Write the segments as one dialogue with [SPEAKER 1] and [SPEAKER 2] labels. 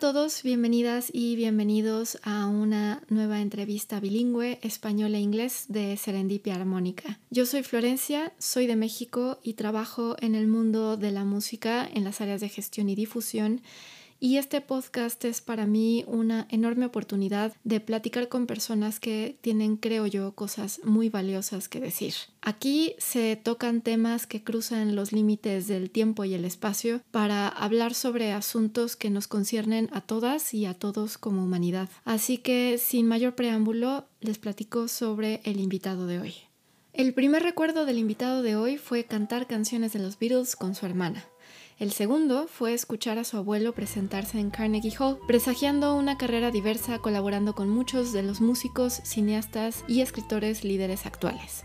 [SPEAKER 1] Todos, bienvenidas y bienvenidos a una nueva entrevista bilingüe español e inglés de Serendipia Armónica. Yo soy Florencia, soy de México y trabajo en el mundo de la música en las áreas de gestión y difusión y este podcast es para mí una enorme oportunidad de platicar con personas que tienen, creo yo, cosas muy valiosas que decir. Aquí se tocan temas que cruzan los límites del tiempo y el espacio para hablar sobre asuntos que nos conciernen a todas y a todos como humanidad. Así que, sin mayor preámbulo, les platico sobre el invitado de hoy. El primer recuerdo del invitado de hoy fue cantar canciones de los Beatles con su hermana. El segundo fue escuchar a su abuelo presentarse en Carnegie Hall, presagiando una carrera diversa colaborando con muchos de los músicos, cineastas y escritores líderes actuales.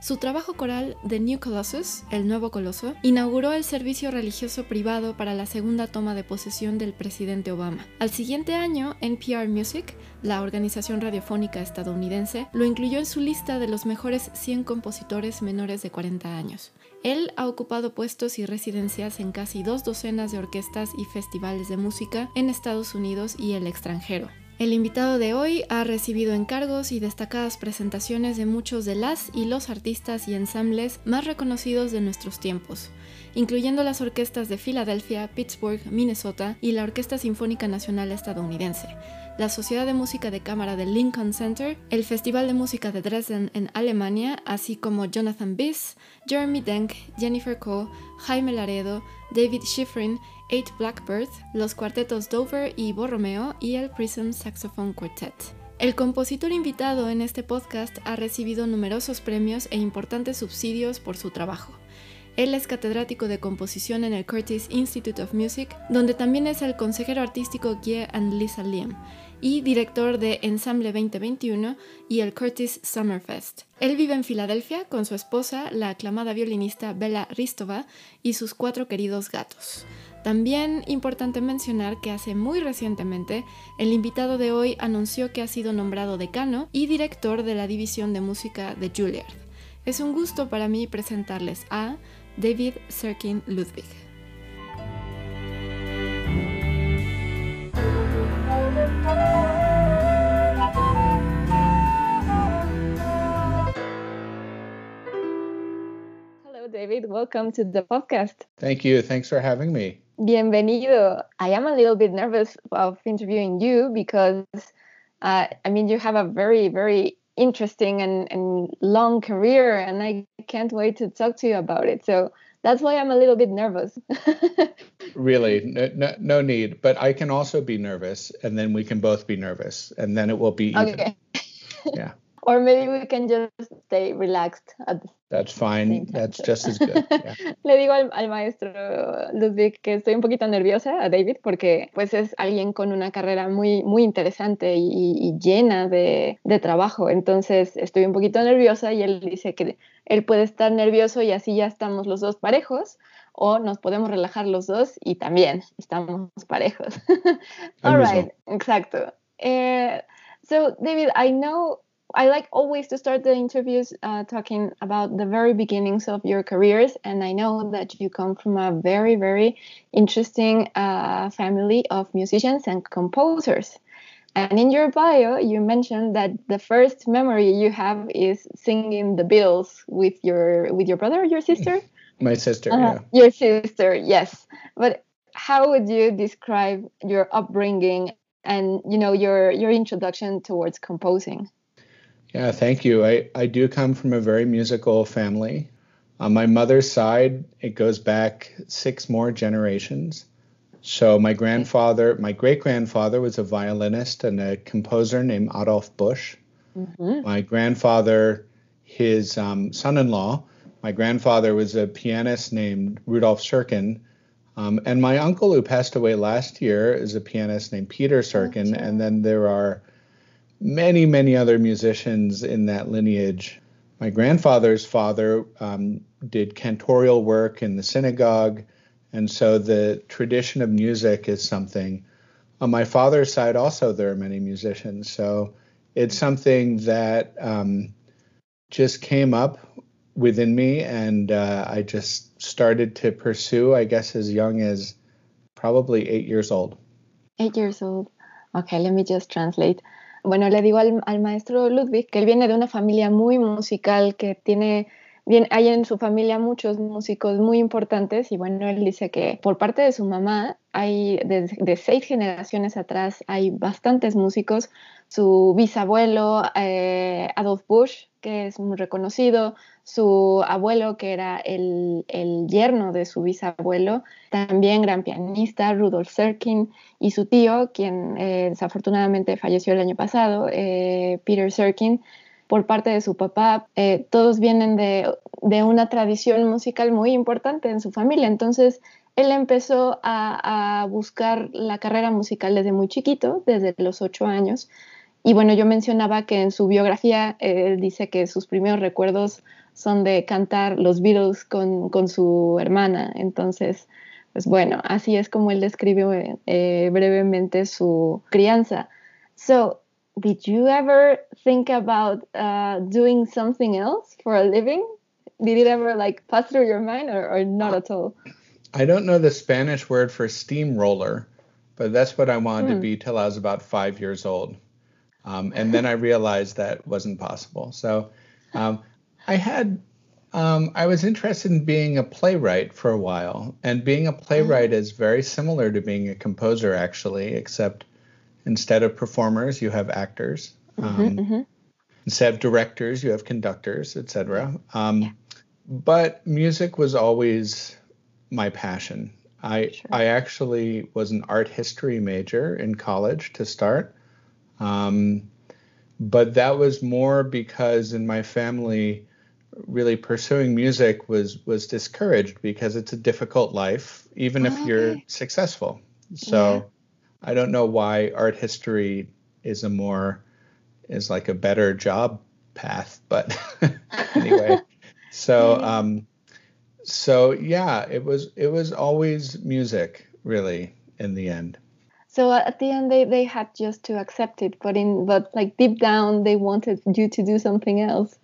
[SPEAKER 1] Su trabajo coral The New Colossus, el nuevo coloso, inauguró el servicio religioso privado para la segunda toma de posesión del presidente Obama. Al siguiente año, NPR Music, la organización radiofónica estadounidense, lo incluyó en su lista de los mejores 100 compositores menores de 40 años. Él ha ocupado puestos y residencias en casi dos docenas de orquestas y festivales de música en Estados Unidos y el extranjero. El invitado de hoy ha recibido encargos y destacadas presentaciones de muchos de las y los artistas y ensambles más reconocidos de nuestros tiempos, incluyendo las orquestas de Filadelfia, Pittsburgh, Minnesota y la Orquesta Sinfónica Nacional estadounidense, la Sociedad de Música de Cámara del Lincoln Center, el Festival de Música de Dresden en Alemania, así como Jonathan Biss, Jeremy Denk, Jennifer Coe, Jaime Laredo, David Schifrin, Eight Blackbird, los cuartetos Dover y Borromeo y el Prism Saxophone Quartet. El compositor invitado en este podcast ha recibido numerosos premios e importantes subsidios por su trabajo. Él es catedrático de composición en el Curtis Institute of Music, donde también es el consejero artístico Guy and Lisa Liam y director de Ensamble 2021 y el Curtis Summerfest. Él vive en Filadelfia con su esposa, la aclamada violinista Bella Ristova, y sus cuatro queridos gatos. También importante mencionar que hace muy recientemente el invitado de hoy anunció que ha sido nombrado decano y director de la división de música de Juilliard. Es un gusto para mí presentarles a David Serkin Ludwig. Hello, David. Welcome to the podcast.
[SPEAKER 2] Thank you. Thanks for having me.
[SPEAKER 1] Bienvenido. I am a little bit nervous of interviewing you because, uh, I mean, you have a very, very interesting and, and long career, and I can't wait to talk to you about it. So that's why I'm a little bit nervous.
[SPEAKER 2] really, no, no, no, need. But I can also be nervous, and then we can both be nervous, and then it will be even.
[SPEAKER 1] Okay.
[SPEAKER 2] yeah.
[SPEAKER 1] Or maybe we can just stay relaxed at the
[SPEAKER 2] That's fine. That's just as good. Yeah.
[SPEAKER 1] Le digo al, al, maestro Ludwig que estoy un poquito nerviosa a David porque pues es alguien con una carrera muy, muy interesante y, y llena de, de, trabajo. Entonces estoy un poquito nerviosa y él dice que él puede estar nervioso y así ya estamos los dos parejos o nos podemos relajar los dos y también estamos parejos. All right, exacto. Uh, so David, I know I like always to start the interviews uh, talking about the very beginnings of your careers, and I know that you come from a very, very interesting uh, family of musicians and composers. And in your bio, you mentioned that the first memory you have is singing the Beatles with your with your brother or your sister.
[SPEAKER 2] My sister,
[SPEAKER 1] uh,
[SPEAKER 2] yeah.
[SPEAKER 1] Your sister, yes. But how would you describe your upbringing and you know your your introduction towards composing?
[SPEAKER 2] Yeah, thank you. I, I do come from a very musical family. On my mother's side, it goes back six more generations. So my grandfather, my great grandfather was a violinist and a composer named Adolf Busch. Mm-hmm. My grandfather, his um, son-in-law, my grandfather was a pianist named Rudolf Serkin. Um, and my uncle, who passed away last year, is a pianist named Peter Serkin. And then there are many, many other musicians in that lineage. My grandfather's father um, did cantorial work in the synagogue. And so the tradition of music is something. On my father's side, also, there are many musicians. So it's something that um, just came up within me, and uh, I just started to pursue, I guess, as young as probably eight years old.
[SPEAKER 1] Eight years old. Okay, let me just translate. Bueno, le digo al, al maestro Ludwig que él viene de una familia muy musical, que tiene Bien, hay en su familia muchos músicos muy importantes y bueno, él dice que por parte de su mamá hay de, seis generaciones atrás hay bastantes músicos. Su bisabuelo eh, Adolf Busch, que es muy reconocido, su abuelo, que era el, yerno de su bisabuelo, también gran pianista, Rudolf Serkin, y su tío, quien eh, desafortunadamente falleció el año pasado, eh, Peter Serkin, por parte de su papá, eh, todos vienen de, una tradición musical muy importante en su familia. Entonces, él empezó a, buscar la carrera musical desde muy chiquito, desde los ocho años. Y bueno, yo mencionaba que en su biografía él dice que sus primeros recuerdos son de cantar los Beatles con, su hermana. Entonces, pues bueno, así es como él describe eh, brevemente su crianza. So, did you ever think about uh, doing something else for a living? Did it ever like pass through your mind or, or not at all?
[SPEAKER 2] I don't know the Spanish word for steamroller, but that's what I wanted to hmm. be till I was about five years old. Um, and then I realized that wasn't possible. So um, I had, um, I was interested in being a playwright for a while. And being a playwright oh. is very similar to being a composer, actually, except Instead of performers, you have actors. Mm-hmm, um, mm-hmm. Instead of directors, you have conductors, etc. Um, yeah. But music was always my passion. I sure. I actually was an art history major in college to start, um, but that was more because in my family, really pursuing music was was discouraged because it's a difficult life, even oh, if you're okay. successful. So I don't know why art history is a more is like a better job path, but anyway. So um so yeah, it was it was always music really in the end.
[SPEAKER 1] So at the end they, they had just to accept it, but in but like deep down they wanted you to do something else.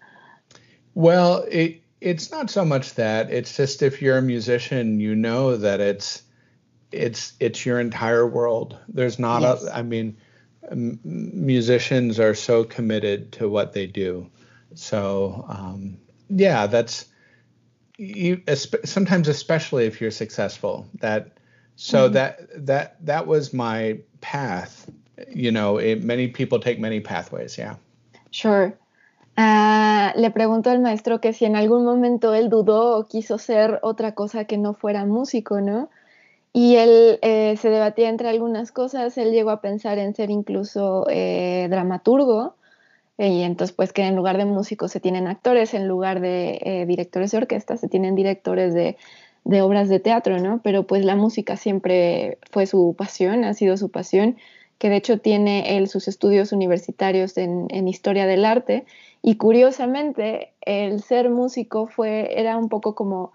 [SPEAKER 2] Well, it it's not so much that. It's just if you're a musician, you know that it's it's it's your entire world. There's not yes. a I mean m- musicians are so committed to what they do. So um, yeah, that's you, sometimes especially if you're successful. That so mm-hmm. that that that was my path. You know, it, many people take many pathways. Yeah.
[SPEAKER 1] Sure. Uh, le pregunto al maestro que si en algún momento él dudó o quiso ser otra cosa que no fuera músico, ¿no? Y él eh, se debatía entre algunas cosas, él llegó a pensar en ser incluso eh, dramaturgo, eh, y entonces pues que en lugar de músicos se tienen actores, en lugar de directores de orquesta se tienen directores de, obras de teatro, ¿no? Pero pues la música siempre fue su pasión, ha sido su pasión, que de hecho tiene él sus estudios universitarios en, en historia del arte, y curiosamente el ser músico fue, era un poco como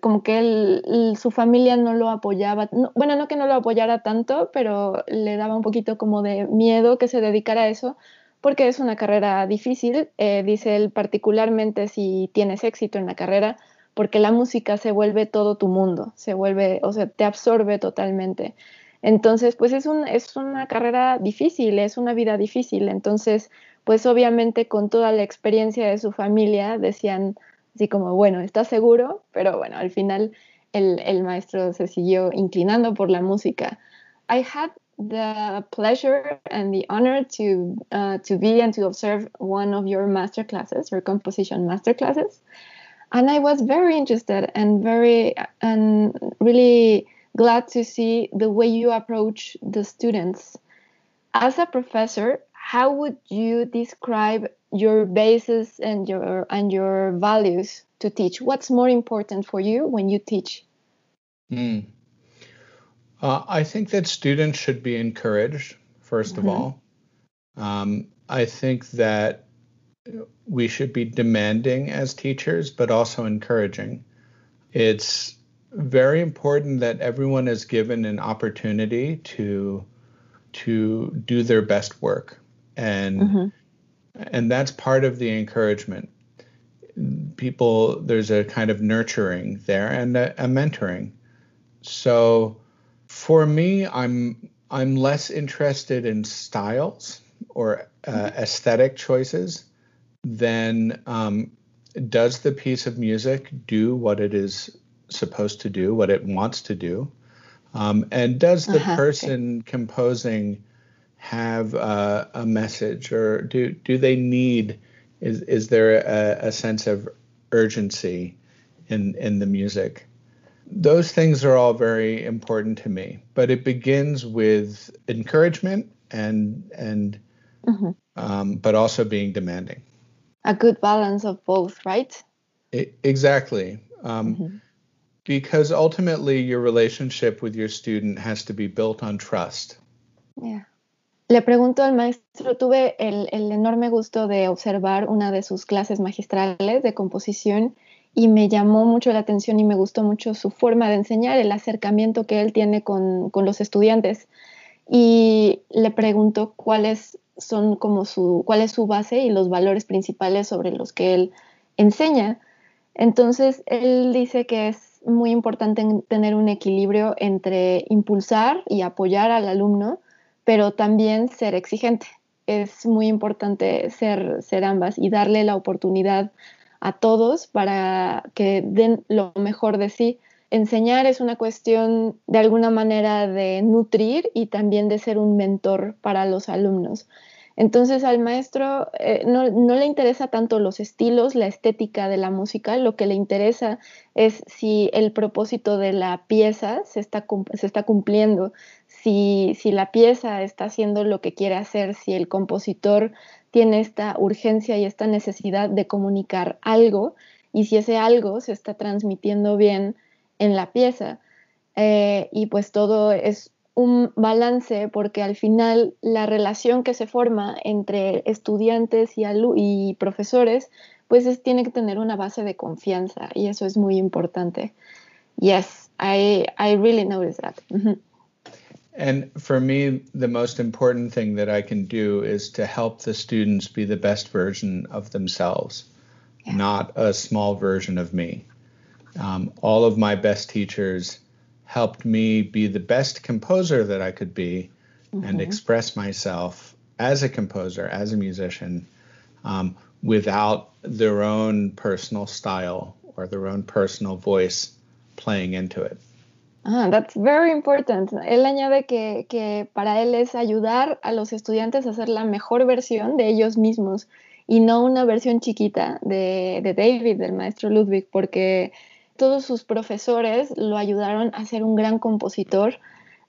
[SPEAKER 1] como que él, su familia no lo apoyaba, bueno, no que no lo apoyara tanto, pero le daba un poquito como de miedo que se dedicara a eso, porque es una carrera difícil, eh, dice él, particularmente si tienes éxito en la carrera, porque la música se vuelve todo tu mundo, se vuelve, o sea, te absorbe totalmente. Entonces, pues es, un, es una carrera difícil, es una vida difícil. Entonces, pues obviamente con toda la experiencia de su familia decían, así como, bueno, ¿estás seguro? Pero bueno, al final el, el maestro se siguió inclinando por la música. I had the pleasure and the honor to uh, to be and to observe one of your master classes, your composition master classes, and I was very interested and very and really glad to see the way you approach the students. As a professor, how would you describe your basis and your and your values to teach what's more important for you when you teach
[SPEAKER 2] Mm. Uh, I think that students should be encouraged, 1st mm-hmm. of all. Um, I think that we should be demanding as teachers, but also encouraging. It's very important that everyone is given an opportunity to to do their best work, and mm-hmm. And that's part of the encouragement. People, there's a kind of nurturing there and a, a mentoring. So, for me, I'm I'm less interested in styles or uh, mm-hmm. aesthetic choices then um, does the piece of music do what it is supposed to do, what it wants to do? Um, and does the uh-huh, person composing have uh, a message, or do do they need? Is is there a, a sense of urgency in in the music? Those things are all very important to me, but it begins with encouragement and and mm-hmm. um, but also being demanding
[SPEAKER 1] a good balance of both, right?
[SPEAKER 2] exactly. Um, mm-hmm. Because ultimately, your relationship with your student has to be built on trust.
[SPEAKER 1] Yeah. Le pregunto al maestro, tuve el, enorme gusto de observar una de sus clases magistrales de composición y me llamó mucho la atención y me gustó mucho su forma de enseñar, el acercamiento que él tiene con, los estudiantes. Y le pregunto cuál es son como su, cuál es su base y los valores principales sobre los que él enseña. Entonces, él dice que es muy importante tener un equilibrio entre impulsar y apoyar al alumno, pero también ser exigente. Es muy importante ser, ser ambas y darle la oportunidad a todos para que den lo mejor de sí enseñar es una cuestión de alguna manera de nutrir y también de ser un mentor para los alumnos. Entonces al maestro eh, no, le interesa tanto los estilos, la estética de la música, lo que le interesa es si el propósito de la pieza se está, se está cumpliendo, si, la pieza está haciendo lo que quiere hacer, si el compositor tiene esta urgencia y esta necesidad de comunicar algo y si ese algo se está transmitiendo bien en la pieza. Eh, y pues todo es un balance porque al final la relación que se forma entre estudiantes y, profesores pues es, tiene que tener una base de confianza y eso es muy importante. Yes, I, I really notice that.
[SPEAKER 2] And for me, the most important thing that I can do is to help the students be the best version of themselves, yeah. not a small version of me. Um, all of my best teachers helped me be the best composer that I could be mm-hmm. and express myself as a composer, as a musician, um, without their own personal style or their own personal voice playing into it.
[SPEAKER 1] Ah, that's very important. Él añade que, que para él es ayudar a los estudiantes a hacer la mejor versión de ellos mismos y no una versión chiquita de, de David, del maestro Ludwig, porque todos sus profesores lo ayudaron a ser un gran compositor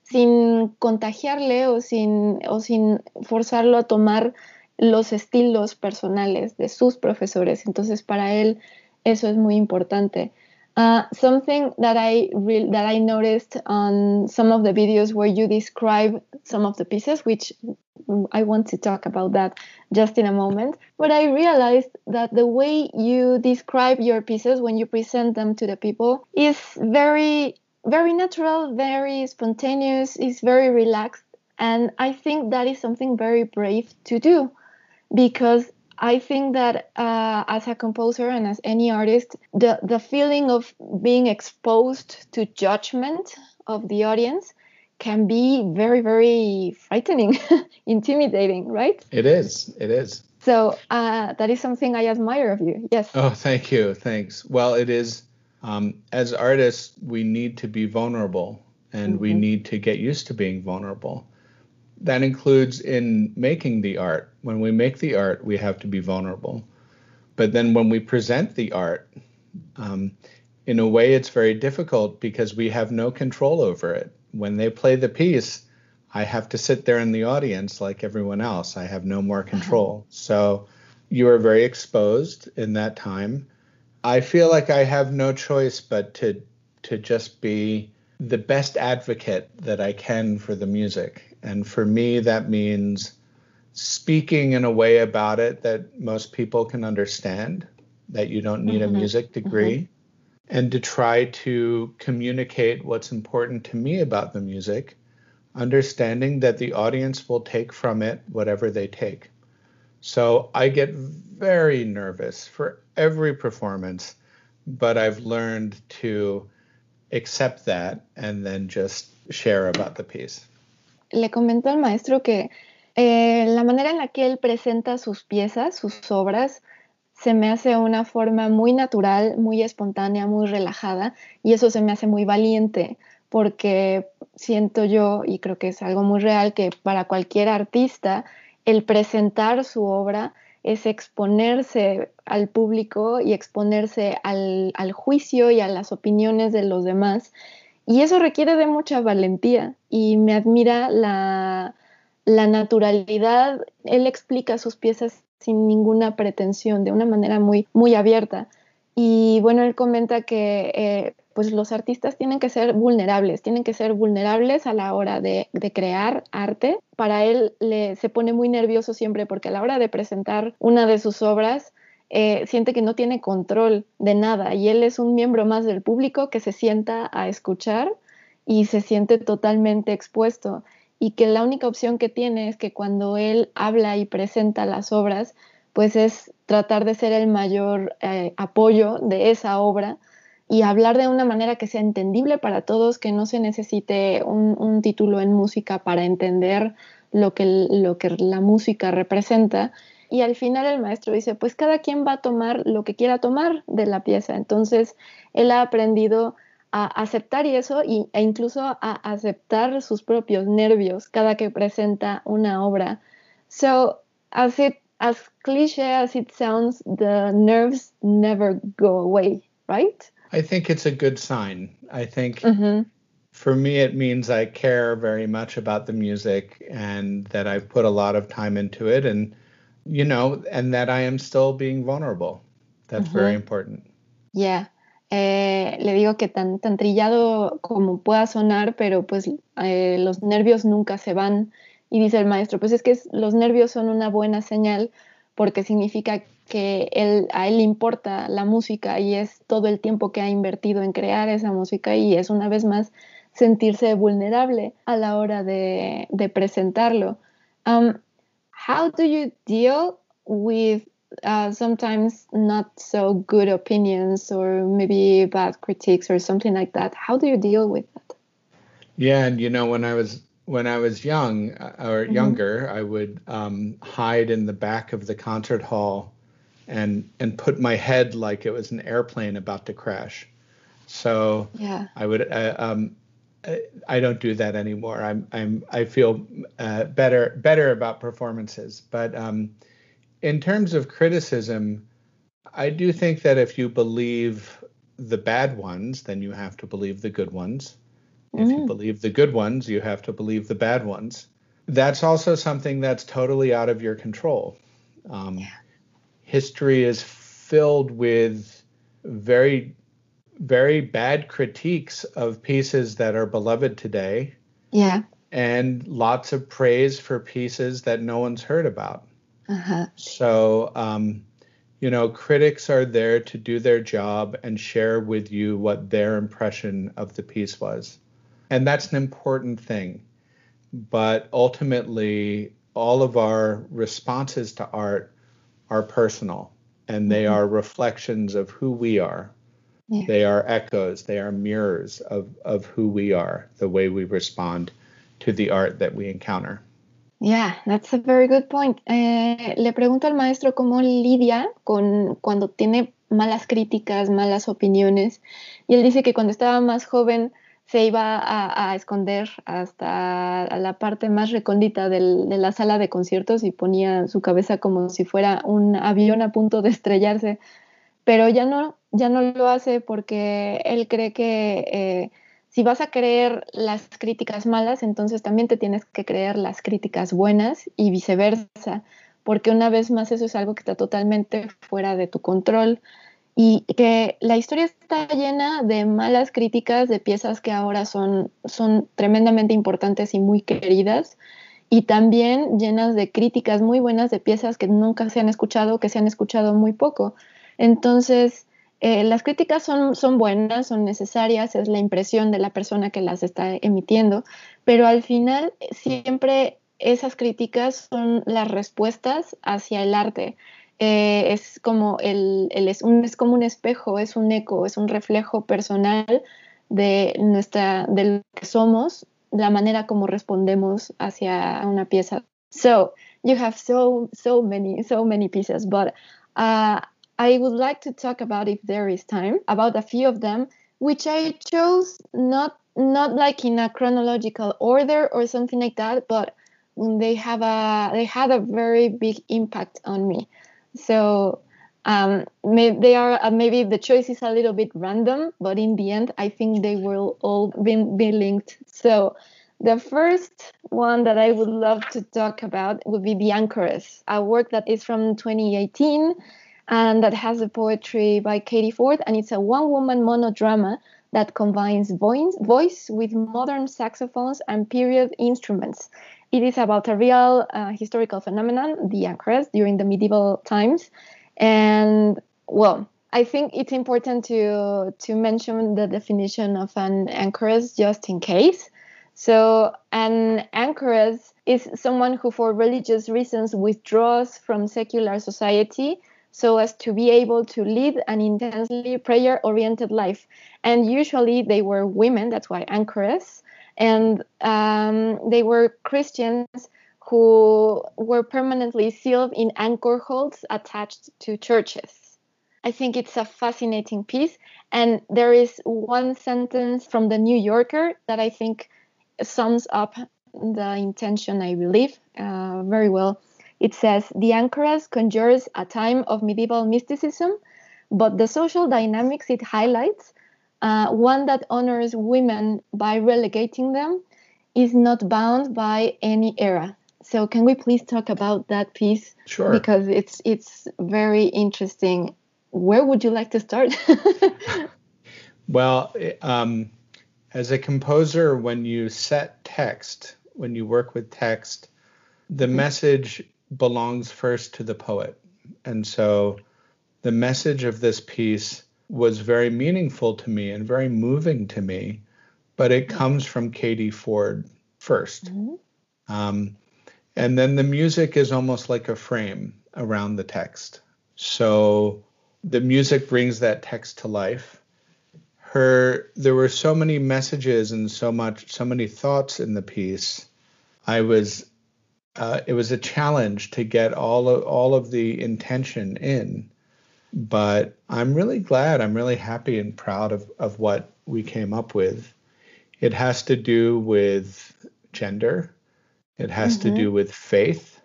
[SPEAKER 1] sin contagiarle o sin, o sin forzarlo a tomar los estilos personales de sus profesores. Entonces, para él eso es muy importante. Uh, something that I that I noticed on some of the videos where you describe some of the pieces, which I want to talk about that just in a moment. But I realized that the way you describe your pieces when you present them to the people is very, very natural, very spontaneous, is very relaxed. And I think that is something very brave to do because I think that uh, as a composer and as any artist, the, the feeling of being exposed to judgment of the audience can be very, very frightening, intimidating, right?
[SPEAKER 2] It is. It is.
[SPEAKER 1] So uh, that is something I admire of you. Yes.
[SPEAKER 2] Oh, thank you. Thanks. Well, it is. Um, as artists, we need to be vulnerable and mm-hmm. we need to get used to being vulnerable. That includes in making the art. When we make the art, we have to be vulnerable. But then when we present the art, um, in a way, it's very difficult because we have no control over it when they play the piece, I have to sit there in the audience like everyone else. I have no more control. So you are very exposed in that time. I feel like I have no choice but to to just be the best advocate that I can for the music. And for me, that means speaking in a way about it that most people can understand, that you don't need mm-hmm. a music degree, mm-hmm. and to try to communicate what's important to me about the music, understanding that the audience will take from it whatever they take. So I get very nervous for every performance, but I've learned to accept that and then just share about the piece.
[SPEAKER 1] Le comentó al maestro que eh, la manera en la que él presenta sus piezas, sus obras, se me hace una forma muy natural, muy espontánea, muy relajada y eso se me hace muy valiente porque siento yo, y creo que es algo muy real, que para cualquier artista el presentar su obra es exponerse al público y exponerse al, juicio y a las opiniones de los demás. Y eso requiere de mucha valentía y me admira la, naturalidad. Él explica sus piezas sin ninguna pretensión, de una manera muy, abierta. Y bueno, él comenta que eh, pues los artistas tienen que ser vulnerables, tienen que ser vulnerables a la hora de, crear arte. Para él se pone muy nervioso siempre porque a la hora de presentar una de sus obras eh, siente que no tiene control de nada y él es un miembro más del público que se sienta a escuchar y se siente totalmente expuesto y que la única opción que tiene es que cuando él habla y presenta las obras, pues es tratar de ser el mayor eh, apoyo de esa obra y hablar de una manera que sea entendible para todos, que no se necesite un, título en música para entender lo que, lo que la música representa. Y al final el maestro dice, pues cada quien va a tomar lo que quiera tomar de la pieza. Entonces, él ha aprendido a aceptar eso y, e incluso a aceptar sus propios nervios cada que presenta una obra. So, as it as cliché as it sounds, the nerves never go away, right?
[SPEAKER 2] I think it's a good sign. I think mm-hmm. for me, it means I care very much about the music and that I've put a lot of time into it and, you know, and that I am still being vulnerable. That's mm-hmm. very important.
[SPEAKER 1] Yeah. Eh, le digo que tan, tan trillado como pueda sonar, pero pues eh, los nervios nunca se van. Y dice el maestro, pues es que los nervios son una buena señal porque significa que él, a él le importa la música y es todo el tiempo que ha invertido en crear esa música y es una vez más sentirse vulnerable a la hora de, de presentarlo. Um, how do you deal with uh, sometimes not so good opinions or maybe bad critiques or something like that? How do you deal with that?
[SPEAKER 2] Yeah, and you know, when I was when I was young uh, or mm-hmm. younger, I would um, hide in the back of the concert hall and and put my head like it was an airplane about to crash. So yeah, I would. Uh, um, I don't do that anymore. I'm I'm I feel uh, better better about performances. But um, in terms of criticism, I do think that if you believe the bad ones, then you have to believe the good ones. If you mm. believe the good ones, you have to believe the bad ones. That's also something that's totally out of your control. Um, yeah. History is filled with very, very bad critiques of pieces that are beloved today.
[SPEAKER 1] Yeah.
[SPEAKER 2] And lots of praise for pieces that no one's heard about. Uh-huh. So, um, you know, critics are there to do their job and share with you what their impression of the piece was. And that's an important thing. But ultimately, all of our responses to art are personal and they mm-hmm. are reflections of who we are. Yeah. They are echoes, they are mirrors of, of who we are, the way we respond to the art that we encounter.
[SPEAKER 1] Yeah, that's a very good point. Eh, le pregunto al maestro cómo lidia con cuando tiene malas críticas, malas opiniones. Y él dice que cuando estaba más joven, se iba a, esconder hasta la parte más recóndita de la sala de conciertos y ponía su cabeza como si fuera un avión a punto de estrellarse, pero ya no, ya no lo hace porque él cree que eh, si vas a creer las críticas malas, entonces también te tienes que creer las críticas buenas y viceversa, porque una vez más eso es algo que está totalmente fuera de tu control y que la historia está llena de malas críticas de piezas que ahora son, son tremendamente importantes y muy queridas y también llenas de críticas muy buenas de piezas que nunca se han escuchado, que se han escuchado muy poco. Entonces, eh, las críticas son, son buenas, son necesarias, es la impresión de la persona que las está emitiendo, pero al final siempre esas críticas son las respuestas hacia el arte. Eh, es, como el, es, un, es como un espejo, es un eco, es un reflejo personal de, nuestra, de lo que somos, la manera como respondemos hacia una pieza. So, you have so, so many, so many pieces, but uh, I would like to talk about, if there is time, about a few of them, which I chose not not like in a chronological order or something like that, but they have a they had a very big impact on me. So um, may, they are uh, maybe the choice is a little bit random, but in the end, I think they will all be, be linked. So the first one that I would love to talk about would be The Anchoress, a work that is from 2018 and that has the poetry by Katie Ford, and it's a one-woman monodrama that combines voice, voice with modern saxophones and period instruments. It is about a real uh, historical phenomenon, the anchoress, during the medieval times. And well, I think it's important to to mention the definition of an anchoress just in case. So, an anchoress is someone who, for religious reasons, withdraws from secular society so as to be able to lead an intensely prayer oriented life. And usually they were women, that's why anchoress and um, they were Christians who were permanently sealed in anchor holds attached to churches. I think it's a fascinating piece, and there is one sentence from the New Yorker that I think sums up the intention, I believe, uh, very well. It says The Anchoress conjures a time of medieval mysticism, but the social dynamics it highlights uh, one that honors women by relegating them is not bound by any era. So can we please talk about that piece?
[SPEAKER 2] Sure.
[SPEAKER 1] Because it's it's very interesting. Where would you like to start?
[SPEAKER 2] well, um, as a composer, when you set text, when you work with text, the mm-hmm. message belongs first to the poet, and so the message of this piece was very meaningful to me and very moving to me, but it comes from Katie Ford 1st mm-hmm. um, and then the music is almost like a frame around the text. So the music brings that text to life. Her, there were so many messages and so much, so many thoughts in the piece. I was, uh, it was a challenge to get all of all of the intention in but I'm really glad, I'm really happy and proud of, of what we came up with. It has to do with gender, it has mm-hmm. to do with faith,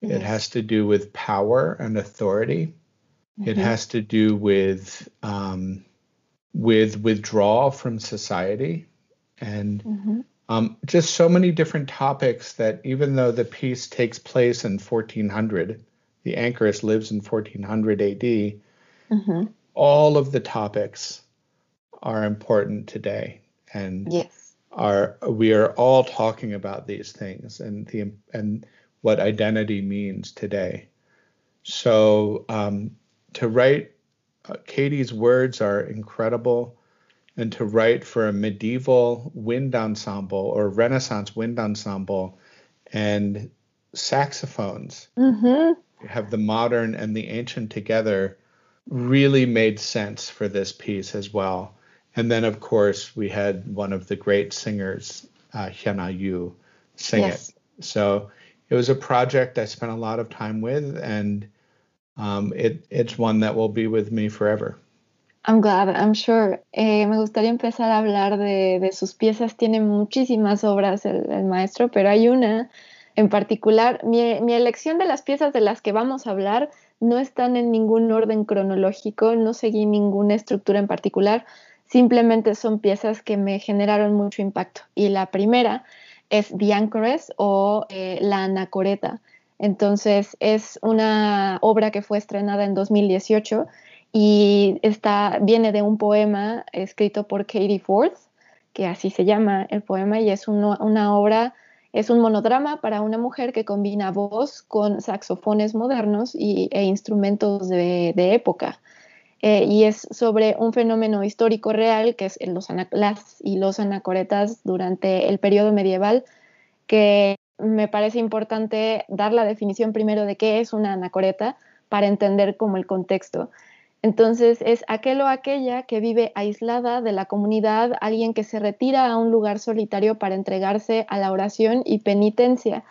[SPEAKER 2] yes. it has to do with power and authority, mm-hmm. it has to do with um, with withdrawal from society and mm-hmm. Um, just so many different topics that even though the piece takes place in 1400 the Anchoress lives in 1400 AD, mm-hmm. all of the topics are important today, and
[SPEAKER 1] yes.
[SPEAKER 2] are we are all talking about these things and the and what identity means today. So um, to write, uh, Katie's words are incredible, and to write for a medieval wind ensemble or Renaissance wind ensemble and saxophones. Mm-hmm have the modern and the ancient together really made sense for this piece as well. And then, of course, we had one of the great singers, uh, Hyuna Yu, sing yes. it. So it was a project I spent a lot of time with, and um, it, it's one that will be with me forever.
[SPEAKER 1] I'm glad, I'm sure. Eh, me gustaría empezar a hablar de, de, sus piezas. Tiene muchísimas obras el, el maestro, pero hay una En particular, mi, elección de las piezas de las que vamos a hablar no están en ningún orden cronológico, no seguí ninguna estructura en particular, simplemente son piezas que me generaron mucho impacto. Y la primera es The Anchoress o eh, La Anacoreta. Entonces es una obra que fue estrenada en 2018 y está, viene de un poema escrito por Katie Forth, que así se llama el poema, y es una obra, es un monodrama para una mujer que combina voz con saxofones modernos y, e instrumentos de, época. Eh, y es sobre un fenómeno histórico real, que es los las y los anacoretas durante el periodo medieval, que me parece importante dar la definición primero de qué es una anacoreta para entender como el contexto. Entonces es aquel o aquella que vive aislada de la comunidad, alguien que se retira a un lugar solitario para entregarse a la oración y penitencia.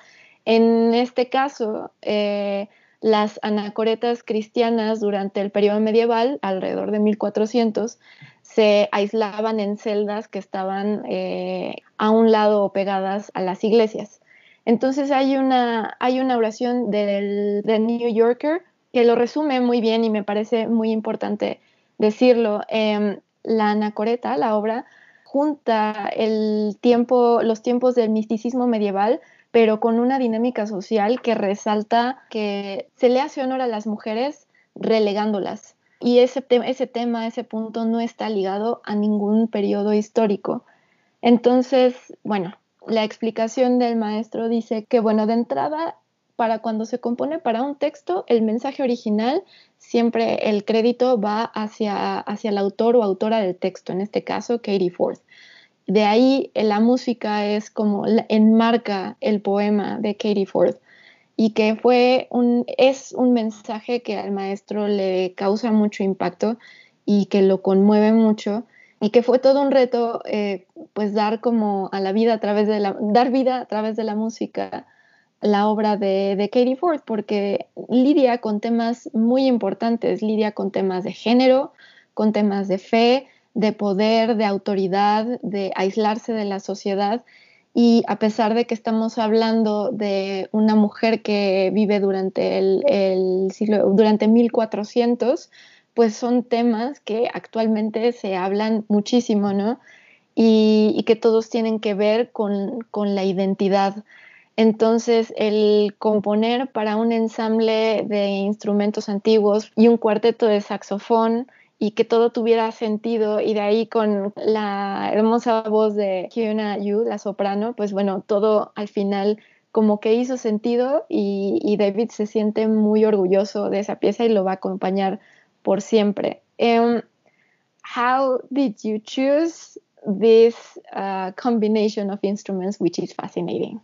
[SPEAKER 1] En este caso, eh, las anacoretas cristianas durante el periodo medieval, alrededor de 1400, se aislaban en celdas que estaban eh, a un lado o pegadas a las iglesias. Entonces hay una, hay una oración del, New Yorker que lo resume muy bien y me parece muy importante decirlo. Em, la anacoreta, la obra, junta el tiempo, los tiempos del misticismo medieval, pero con una dinámica social que resalta que se le hace honor a las mujeres relegándolas. Y ese, ese tema, ese punto no está ligado a ningún periodo histórico. Entonces, bueno, la explicación del maestro dice que, bueno, de entrada para cuando se compone para un texto, el mensaje original, siempre el crédito va hacia, hacia el autor o autora del texto, en este caso Katie Forth. De ahí eh, la música es como enmarca el poema de Katie Forth y que fue un, es un mensaje que al maestro le causa mucho impacto y que lo conmueve mucho y que fue todo un reto eh, pues dar como a la vida a través de la dar vida a través de la música la obra de, de, Katie Ford porque lidia con temas muy importantes, lidia con temas de género, con temas de fe, de poder, de autoridad, de aislarse de la sociedad. Y a pesar de que estamos hablando de una mujer que vive durante el, siglo, durante 1400, pues son temas que actualmente se hablan muchísimo, ¿no? Y, que todos tienen que ver con, con la identidad entonces, el componer para un ensamble de instrumentos antiguos y un cuarteto de saxofón y que todo tuviera sentido y de ahí con la hermosa voz de Hyuna Yu, la soprano, pues bueno, todo al final como que hizo sentido y, David se siente muy orgulloso de esa pieza y lo va a acompañar por siempre. Um, how did you choose this uh, combination of instruments, which is fascinating?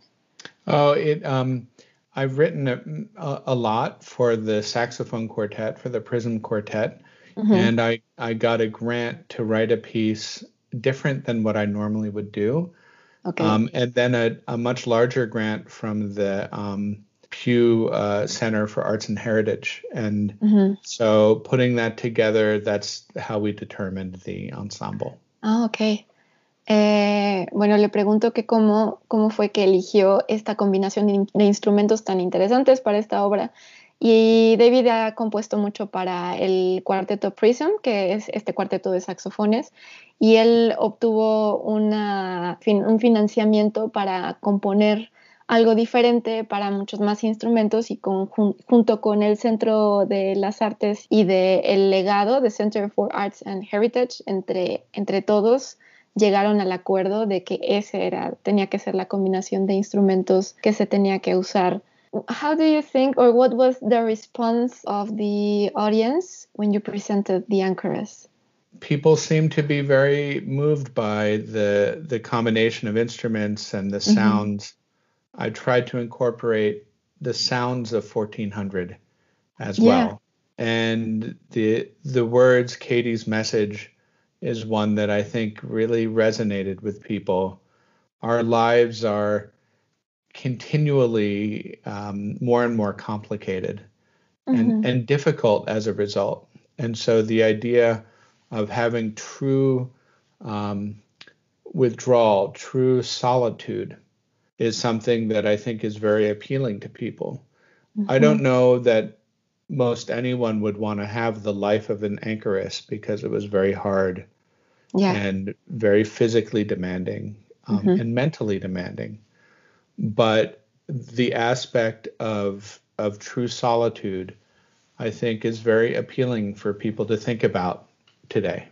[SPEAKER 2] Oh, it. Um, I've written a, a, lot for the saxophone quartet for the Prism Quartet, mm-hmm. and I I got a grant to write a piece different than what I normally would do. Okay. Um, and then a, a much larger grant from the um, Pew uh, Center for Arts and Heritage. And mm-hmm. so putting that together, that's how we determined the ensemble.
[SPEAKER 1] Oh, okay. Eh, bueno, le pregunto que cómo, cómo fue que eligió esta combinación de, instrumentos tan interesantes para esta obra. Y David ha compuesto mucho para el cuarteto Prism, que es este cuarteto de saxofones, y él obtuvo un financiamiento para componer algo diferente para muchos más instrumentos y junto con el Centro de las Artes y del legado, the Center for Arts and Heritage, entre, entre todos, llegaron al acuerdo de que ese era, tenía que ser la combinación de instrumentos que se tenía que usar. How do you think, or what was the response of the audience when you presented the Anchoress?
[SPEAKER 2] People seem to be very moved by the the combination of instruments and the mm-hmm. sounds. Mm-hmm. I tried to incorporate the sounds of 1400 as yeah. well, and the the words Katie's message is one that I think really resonated with people. Our lives are continually um, more and more complicated mm-hmm. and, and difficult as a result. And so the idea of having true um, withdrawal, true solitude, is something that I think is very appealing to people. Mm-hmm. I don't know that most anyone would want to have the life of an anchoress because it was very hard yeah. and very physically demanding um, mm-hmm. and mentally demanding. But the aspect of of true solitude I think is very appealing for people to think about today.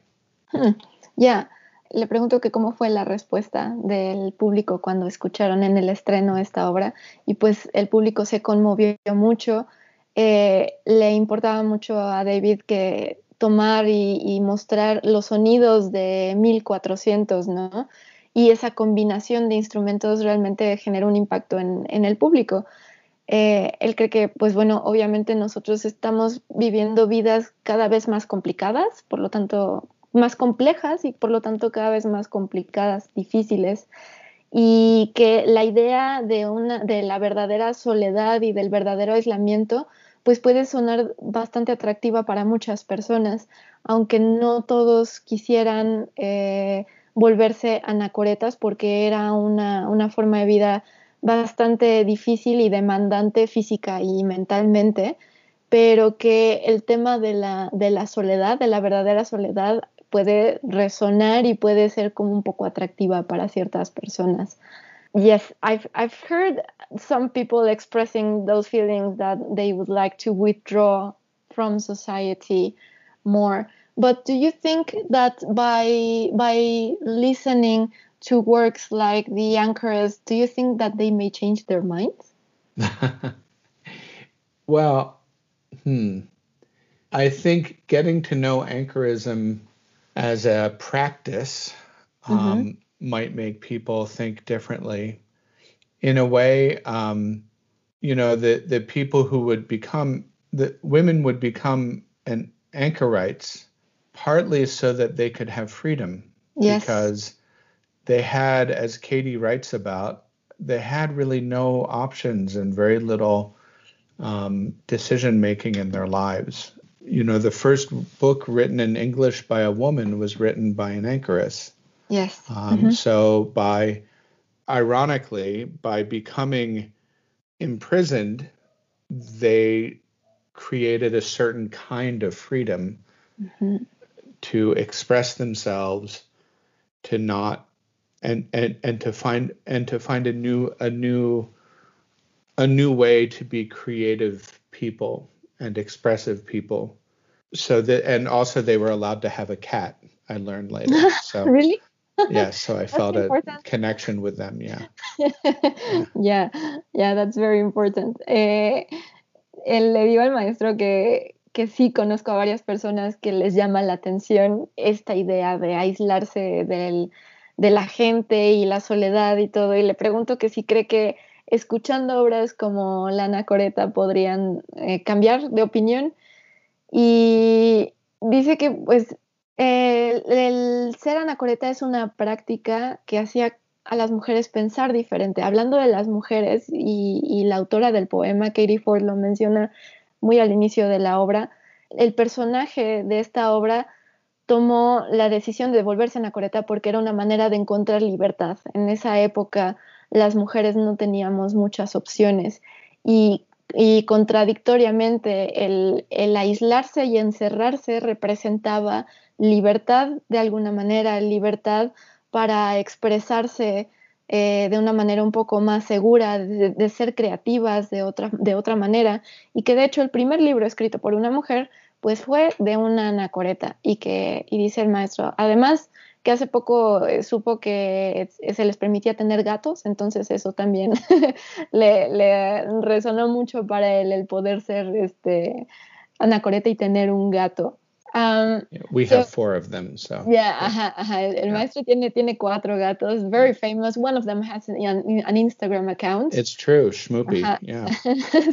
[SPEAKER 1] Hmm. Ya, le pregunto que cómo fue la respuesta del público cuando escucharon en el estreno esta obra y pues el público se conmovió mucho. Eh, le importaba mucho a David que tomar y, mostrar los sonidos de 1400, ¿no? Y esa combinación de instrumentos realmente genera un impacto en, el público. Eh, él cree que, pues bueno, obviamente nosotros estamos viviendo vidas cada vez más complicadas, por lo tanto, más complejas y por lo tanto cada vez más complicadas, difíciles, y que la idea de, una, de la verdadera soledad y del verdadero aislamiento pues puede sonar bastante atractiva para muchas personas, aunque no todos quisieran eh, volverse anacoretas porque era una, una, forma de vida bastante difícil y demandante física y mentalmente, pero que el tema de la, de la soledad, de la verdadera soledad, puede resonar y puede ser como un poco atractiva para ciertas personas. Yes, I've I've heard some people expressing those feelings that they would like to withdraw from society more. But do you think that by by listening to works like The Anchoress, do you think that they may change their minds?
[SPEAKER 2] well, hmm. I think getting to know anchorism as a practice mm-hmm. um, might make people think differently. In a way, um, you know, the the people who would become the women would become an anchorites partly so that they could have freedom yes. because they had, as Katie writes about, they had really no options and very little um, decision making in their lives. You know, the first book written in English by a woman was written by an anchoress.
[SPEAKER 1] Yes.
[SPEAKER 2] Um, mm-hmm. So by ironically, by becoming imprisoned, they created a certain kind of freedom mm-hmm. to express themselves, to not and, and and to find and to find a new a new a new way to be creative people and expressive people so that and also they were allowed to have a cat i learned later so
[SPEAKER 1] really
[SPEAKER 2] yeah, so I felt important. a connection with them. Yeah.
[SPEAKER 1] yeah, yeah, that's very important. Eh, él le digo al maestro que, que sí conozco a varias personas que les llama la atención esta idea de aislarse del, de la gente y la soledad y todo, y le pregunto que si cree que escuchando obras como La Anacoreta podrían eh, cambiar de opinión. Y dice que pues el, ser anacoreta es una práctica que hacía a las mujeres pensar diferente. Hablando de las mujeres, y, la autora del poema, Katie Ford, lo menciona muy al inicio de la obra, el personaje de esta obra tomó la decisión de volverse anacoreta porque era una manera de encontrar libertad. En esa época las mujeres no teníamos muchas opciones y, contradictoriamente el aislarse y encerrarse representaba libertad de alguna manera, libertad para expresarse eh, de una manera un poco más segura, de, ser creativas de otra, de otra manera, y que de hecho el primer libro escrito por una mujer pues fue de una anacoreta y que y dice el maestro, además que hace poco eh, supo que se les permitía tener gatos, entonces eso también le, le, resonó mucho para él el poder ser este anacoreta y tener un gato.
[SPEAKER 2] Um, we have four of them, so.
[SPEAKER 1] Yeah, ajá, ajá. El maestro tiene, tiene cuatro gatos, very famous. One of them has an, an Instagram account.
[SPEAKER 2] It's true, Schmoopy, yeah.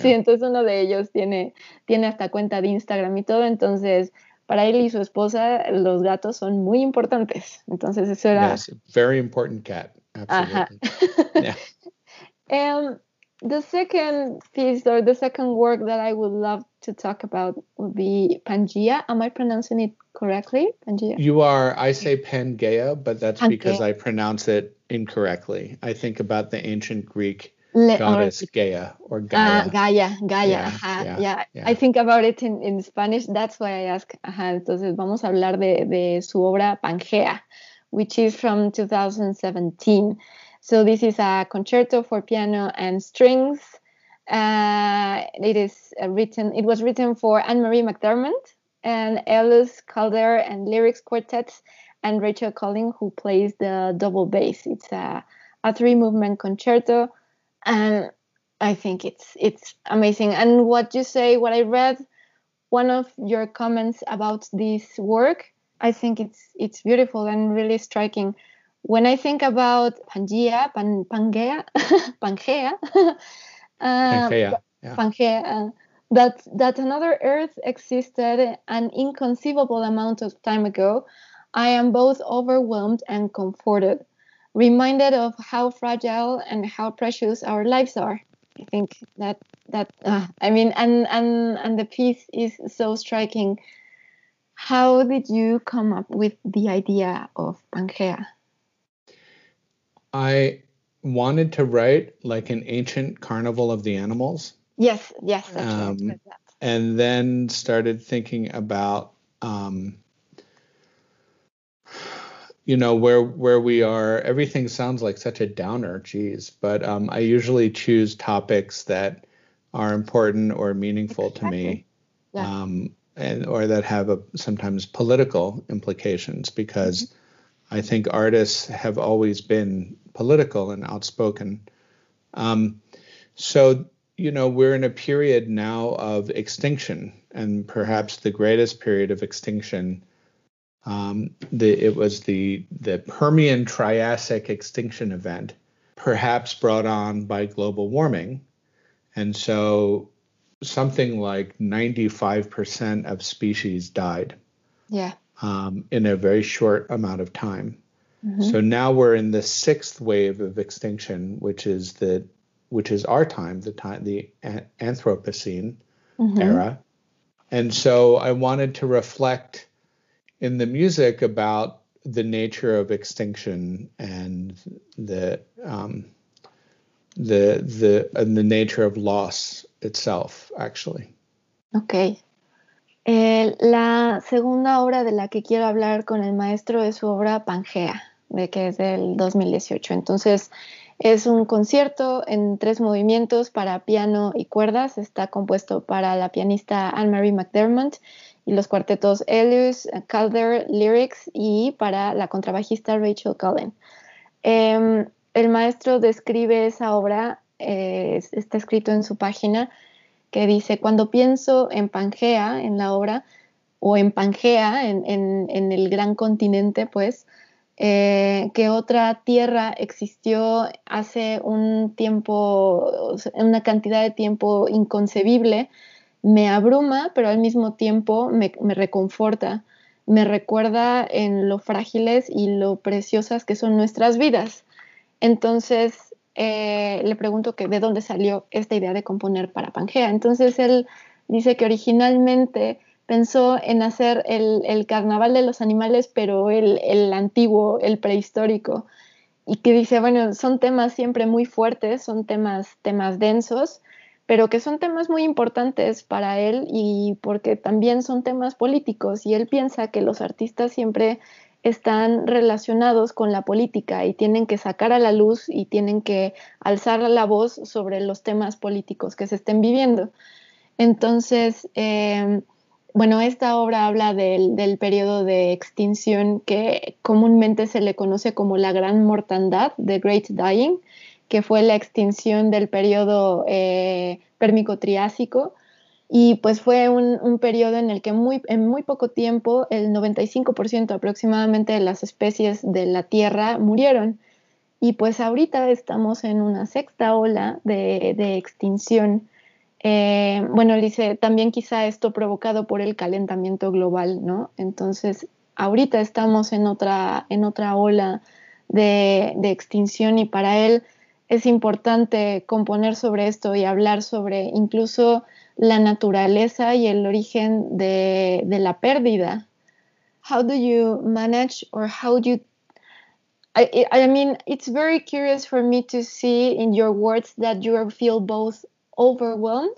[SPEAKER 1] sí, entonces uno de ellos tiene, tiene hasta cuenta de Instagram y todo, entonces para él y su esposa los gatos son muy importantes. Entonces eso era...
[SPEAKER 2] Yes, very important cat, absolutely.
[SPEAKER 1] Ajá. yeah. um, the second piece or the second work that I would love to talk about would be Pangea. Am I pronouncing it correctly? Pangea.
[SPEAKER 2] You are. I say Pangea, but that's Pangea. because I pronounce it incorrectly. I think about the ancient Greek Le goddess or, Gaia or Gaia.
[SPEAKER 1] Uh, Gaia, Gaia. Yeah, ajá, yeah, yeah. yeah, I think about it in, in Spanish. That's why I ask. Ajá, entonces vamos a hablar de, de su obra Pangea, which is from 2017. So this is a concerto for piano and strings Uh, it is uh, written. It was written for Anne Marie McDermott and Ellis Calidore and lyrics quartets, and Rachel Collin, who plays the double bass. It's a, a three movement concerto, and I think it's it's amazing. And what you say, what I read, one of your comments about this work, I think it's it's beautiful and really striking. When I think about Pangea, Pan, Pangea, Pangea, uh, Pangea, yeah. Pangea uh, that that another Earth existed an inconceivable amount of time ago, I am both overwhelmed and comforted, reminded of how fragile and how precious our lives are. I think that that uh, I mean, and and and the piece is so striking. How did you come up with the idea of Pangea?
[SPEAKER 2] I wanted to write like an ancient carnival of the animals
[SPEAKER 1] Yes, yes, that's um, right.
[SPEAKER 2] And then started thinking about, um, you know, where where we are. Everything sounds like such a downer, geez. But um, I usually choose topics that are important or meaningful exactly. to me, yeah. um, and or that have a, sometimes political implications because mm-hmm. I think artists have always been political and outspoken. Um, so you know, we're in a period now of extinction, and perhaps the greatest period of extinction. Um, the, it was the the Permian Triassic extinction event, perhaps brought on by global warming, and so something like 95% of species died.
[SPEAKER 1] Yeah.
[SPEAKER 2] Um, in a very short amount of time. Mm-hmm. So now we're in the sixth wave of extinction, which is the which is our time, the time, the Anthropocene mm-hmm. era. And so I wanted to reflect in the music about the nature of extinction and the um, the the and the nature of loss itself, actually.
[SPEAKER 1] Okay. Eh, la segunda obra de la que quiero hablar con el maestro es su obra Pangea, de que es del 2018. Entonces, Es un concierto en tres movimientos para piano y cuerdas. Está compuesto para la pianista Anne-Marie McDermott y los cuartetos Elius, Calder, Lyrics y para la contrabajista Rachel Cullen. Em, el maestro describe esa obra, eh, está escrito en su página, que dice, cuando pienso en Pangea, en la obra, o en Pangea, en, el gran continente, pues, eh, que otra tierra existió hace un tiempo, una cantidad de tiempo inconcebible, me abruma, pero al mismo tiempo me, reconforta, me recuerda en lo frágiles y lo preciosas que son nuestras vidas. Entonces, eh, le pregunto que de dónde salió esta idea de componer para Pangea. Entonces, él dice que originalmente pensó en hacer el, carnaval de los animales, pero el, antiguo, el prehistórico, y que dice, bueno, son temas siempre muy fuertes, son temas, temas densos, pero que son temas muy importantes para él y porque también son temas políticos, y él piensa que los artistas siempre están relacionados con la política y tienen que sacar a la luz y tienen que alzar la voz sobre los temas políticos que se estén viviendo. Entonces, eh, bueno, esta obra habla del, periodo de extinción que comúnmente se le conoce como la Gran Mortandad, The Great Dying, que fue la extinción del periodo eh, pérmico-triásico. Y pues fue un, periodo en el que muy, en muy poco tiempo el 95% aproximadamente de las especies de la Tierra murieron. Y pues ahorita estamos en una sexta ola de, de extinción eh, bueno, dice, también quizá esto provocado por el calentamiento global, ¿no? Entonces, ahorita estamos en otra, en otra ola de, extinción y para él es importante componer sobre esto y hablar sobre incluso la naturaleza y el origen de, de la pérdida. How do you manage or how do you I, I mean, it's very curious for me to see in your words that you feel both overwhelmed,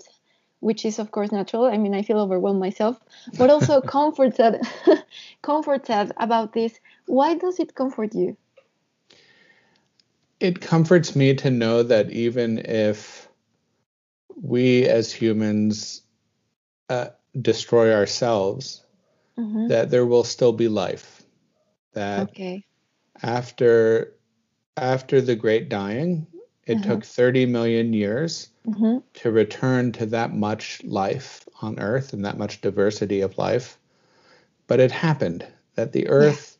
[SPEAKER 1] which is of course natural. I mean, I feel overwhelmed myself, but also comforted, comforted about this. Why does it comfort you?
[SPEAKER 2] It comforts me to know that even if we as humans uh, destroy ourselves,
[SPEAKER 1] Ujú.
[SPEAKER 2] that there will still be life. That
[SPEAKER 1] Ok.
[SPEAKER 2] after after the great dying, it
[SPEAKER 1] Uh-huh.
[SPEAKER 2] took 30 million years
[SPEAKER 1] Ujú.
[SPEAKER 2] to return to that much life on Earth and that much diversity of life. But it happened that the Earth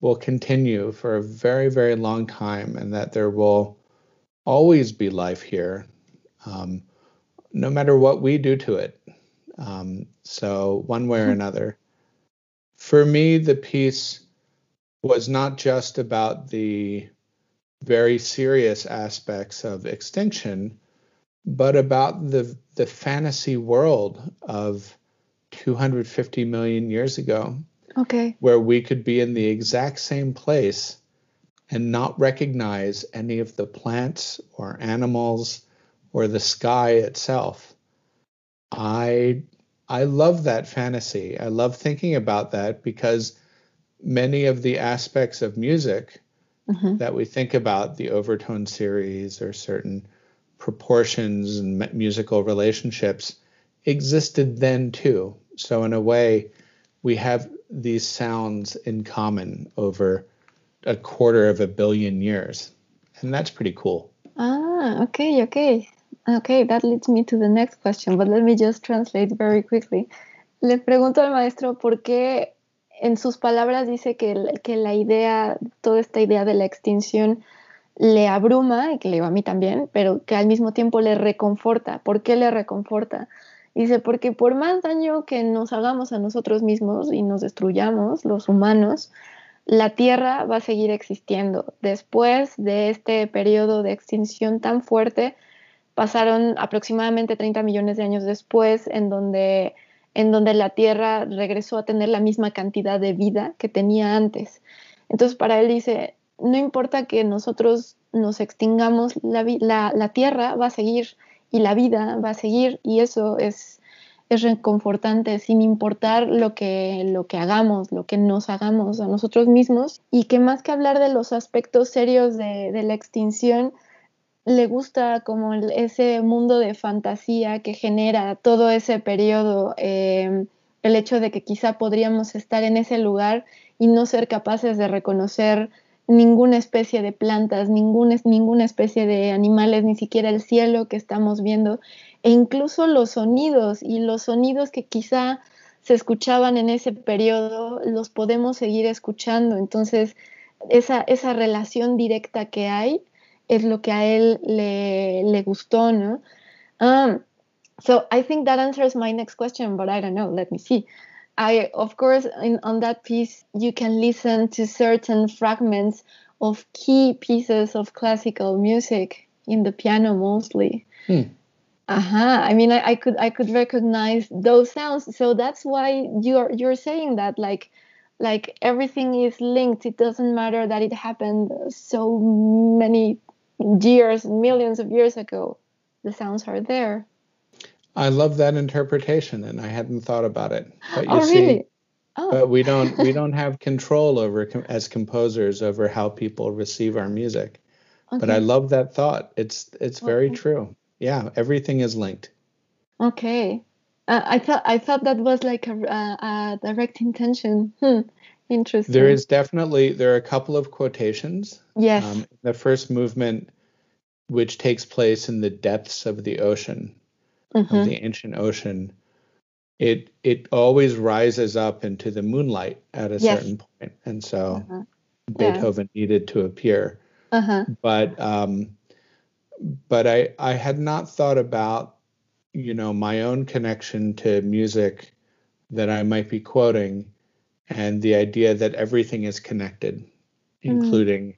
[SPEAKER 2] will continue for a very, very long time and that there will always be life here, um, no matter what we do to it. Um, so, one way or another. For me, the piece was not just about the very serious aspects of extinction, but about the the fantasy world of 250 million years ago,
[SPEAKER 1] Ok.
[SPEAKER 2] where we could be in the exact same place and not recognize any of the plants or animals or the sky itself. I I love that fantasy. I love thinking about that because many of the aspects of music
[SPEAKER 1] Ujú.
[SPEAKER 2] that we think about the overtone series or certain proportions and musical relationships existed then too. So in a way, we have these sounds in common over a quarter of a billion years, and that's pretty cool.
[SPEAKER 1] Ah, okay, okay. Okay, that leads me to the next question, but let me just translate very quickly. Le pregunto al maestro por qué en sus palabras dice que, que la idea, toda esta idea de la extinción le abruma, y que le digo a mí también, pero que al mismo tiempo le reconforta. ¿Por qué le reconforta? Dice, porque por más daño que nos hagamos a nosotros mismos y nos destruyamos, los humanos, la Tierra va a seguir existiendo. Después de este periodo de extinción tan fuerte, pasaron aproximadamente 30 millones de años después, en donde, en donde la Tierra regresó a tener la misma cantidad de vida que tenía antes. Entonces, para él dice, no importa que nosotros nos extingamos, la, la- Tierra va a seguir y la vida va a seguir y eso es, es reconfortante sin importar lo que, lo que hagamos, lo que nos hagamos a nosotros mismos y que más que hablar de los aspectos serios de la extinción, le gusta como ese mundo de fantasía que genera todo ese periodo, eh, el hecho de que quizá podríamos estar en ese lugar y no ser capaces de reconocer ninguna especie de plantas, ninguna, ninguna especie de animales, ni siquiera el cielo que estamos viendo, e incluso los sonidos y los sonidos que quizá se escuchaban en ese periodo, los podemos seguir escuchando. Entonces, esa, esa relación directa que hay es lo que a él le, le gustó, ¿no? Um, so I think that answers my next question, but I don't know. Let me see. I, of course, in, on that piece, you can listen to certain fragments of key pieces of classical music in the piano mostly.
[SPEAKER 2] Hmm.
[SPEAKER 1] Uh-huh. I mean, I, I could I could recognize those sounds. So that's why you're you're saying that like like everything is linked. It doesn't matter that it happened so many years, millions of years ago. The sounds are there.
[SPEAKER 2] I love that interpretation, and I hadn't thought about it. But you
[SPEAKER 1] oh,
[SPEAKER 2] see,
[SPEAKER 1] really? Oh,
[SPEAKER 2] but we don't we don't have control over com- as composers over how people receive our music. Okay. But I love that thought. It's it's very
[SPEAKER 1] Okay.
[SPEAKER 2] true. Yeah, everything is linked.
[SPEAKER 1] Okay. Uh, I thought I thought that was like a, a, a direct intention. Hmm. Interesting.
[SPEAKER 2] There is definitely there are a couple of quotations.
[SPEAKER 1] yes.
[SPEAKER 2] Um, the first movement, which takes place in the depths of the ocean, of
[SPEAKER 1] Mhm.
[SPEAKER 2] the ancient ocean, it it always rises up into the moonlight at a
[SPEAKER 1] Yes.
[SPEAKER 2] certain point, and so
[SPEAKER 1] Uh-huh.
[SPEAKER 2] Beethoven needed to appear.
[SPEAKER 1] Uh-huh.
[SPEAKER 2] But um, but I I had not thought about you know my own connection to music that I might be quoting, and the idea that everything is connected, including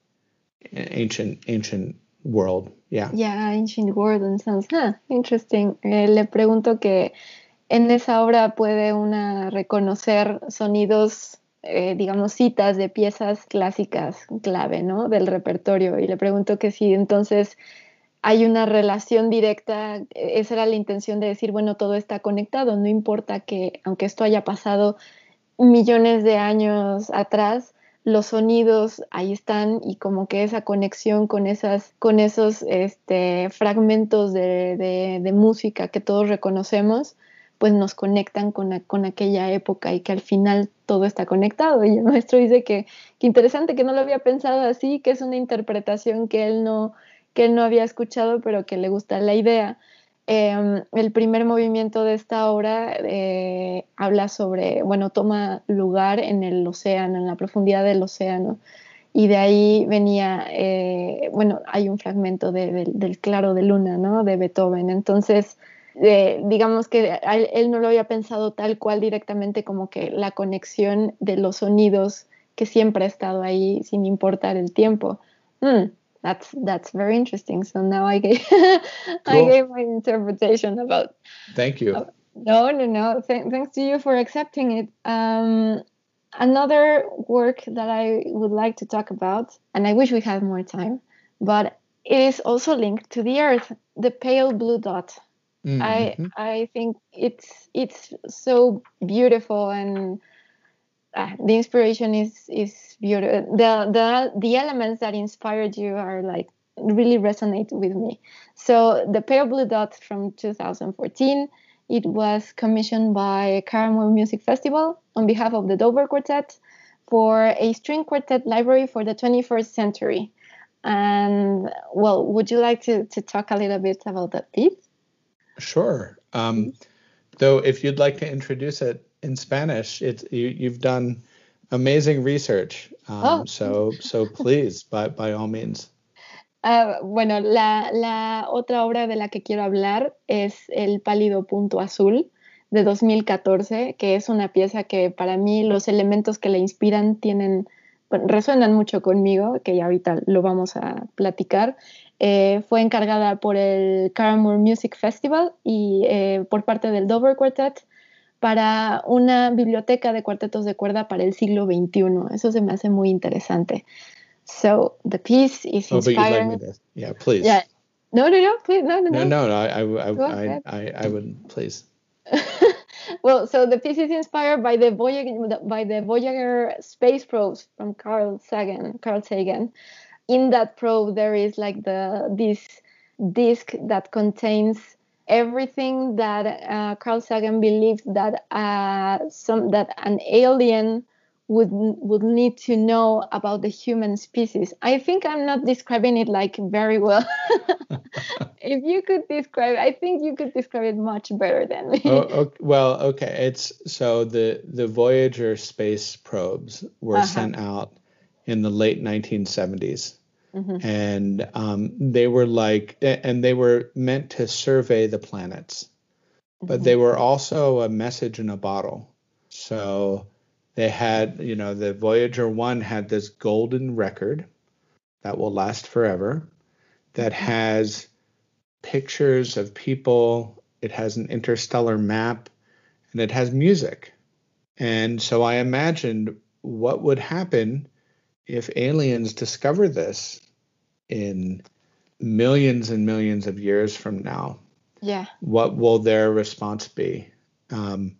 [SPEAKER 2] ancient ancient world. Yeah.
[SPEAKER 1] Yeah, ancient world and sounds. Huh, interesting. Eh, le pregunto que en esa obra puede una reconocer sonidos, eh, digamos, citas de piezas clásicas clave, ¿no? Del repertorio. Y le pregunto que si entonces hay una relación directa, eh, esa era la intención de decir, bueno, todo está conectado, no importa que, aunque esto haya pasado millones de años atrás, los sonidos ahí están y como que esa conexión con, esas, con esos este, fragmentos de, música que todos reconocemos, pues nos conectan con, con, aquella época y que al final todo está conectado. Y el maestro dice que, que, interesante, que no lo había pensado así, que es una interpretación que él no, que él no había escuchado, pero que le gusta la idea. Em, el primer movimiento de esta obra eh, habla sobre, bueno, toma lugar en el océano, en la profundidad del océano. Y de ahí venía, eh, bueno, hay un fragmento del claro de luna, ¿no? De Beethoven. Entonces, eh, digamos que él, no lo había pensado tal cual directamente como que la conexión de los sonidos que siempre ha estado ahí sin importar el tiempo. Mm, that's that's very interesting. So now I gave cool. I gave my interpretation about.
[SPEAKER 2] Thank you.
[SPEAKER 1] Uh, no, no, no. Th- thanks to you for accepting it. Um, another work that I would like to talk about, and I wish we had more time, but it is also linked to the Earth, the pale blue dot. Mm-hmm. I I think it's it's so beautiful and uh, the inspiration is is beautiful. The the the elements that inspired you are like really resonate with me. So the Pale Blue Dot from 2014, it was commissioned by Caramoor Music Festival on behalf of the Dover Quartet for a string quartet library for the 21st century. And well, would you like to, to talk a little bit about that piece?
[SPEAKER 2] Sure. Um, though, if you'd like to introduce it, in Spanish. It's you, you've done amazing research. Um, oh. So so please, by by all means.
[SPEAKER 1] Uh, bueno, la, la, otra obra de la que quiero hablar es El pálido punto azul de 2014, que es una pieza que para mí los elementos que la inspiran tienen, resuenan mucho conmigo, que ya ahorita lo vamos a platicar. Eh, fue encargada por el Caramore Music Festival y eh, por parte del Dover Quartet para una biblioteca de cuartetos de cuerda para el siglo XXI. Eso se me hace muy interesante. So the piece is inspired. Oh, but you'd like me to,
[SPEAKER 2] yeah, please.
[SPEAKER 1] Yeah. No, no, no, please, no, no,
[SPEAKER 2] no. No, no, I, I, I, I, I would, please.
[SPEAKER 1] well, so the piece is inspired by the Voyager, by the Voyager space probes from Carl Sagan. Carl Sagan. In that probe, there is like the this disk that contains everything that uh, Carl Sagan believed that uh, some that an alien would would need to know about the human species. I think I'm not describing it like very well. if you could describe, I think you could describe it much better than me.
[SPEAKER 2] Oh, okay. Well, okay. It's so the the Voyager space probes were uh-huh. sent out in the late 1970s Mm-hmm. And um, they were like, and they were meant to survey the planets, mm-hmm. but they were also a message in a bottle. So they had, you know, the Voyager 1 had this golden record that will last forever, that mm-hmm. has pictures of people, it has an interstellar map, and it has music. And so I imagined what would happen if aliens discover this in millions and millions of years from now,
[SPEAKER 1] yeah,
[SPEAKER 2] what will their response be? Um,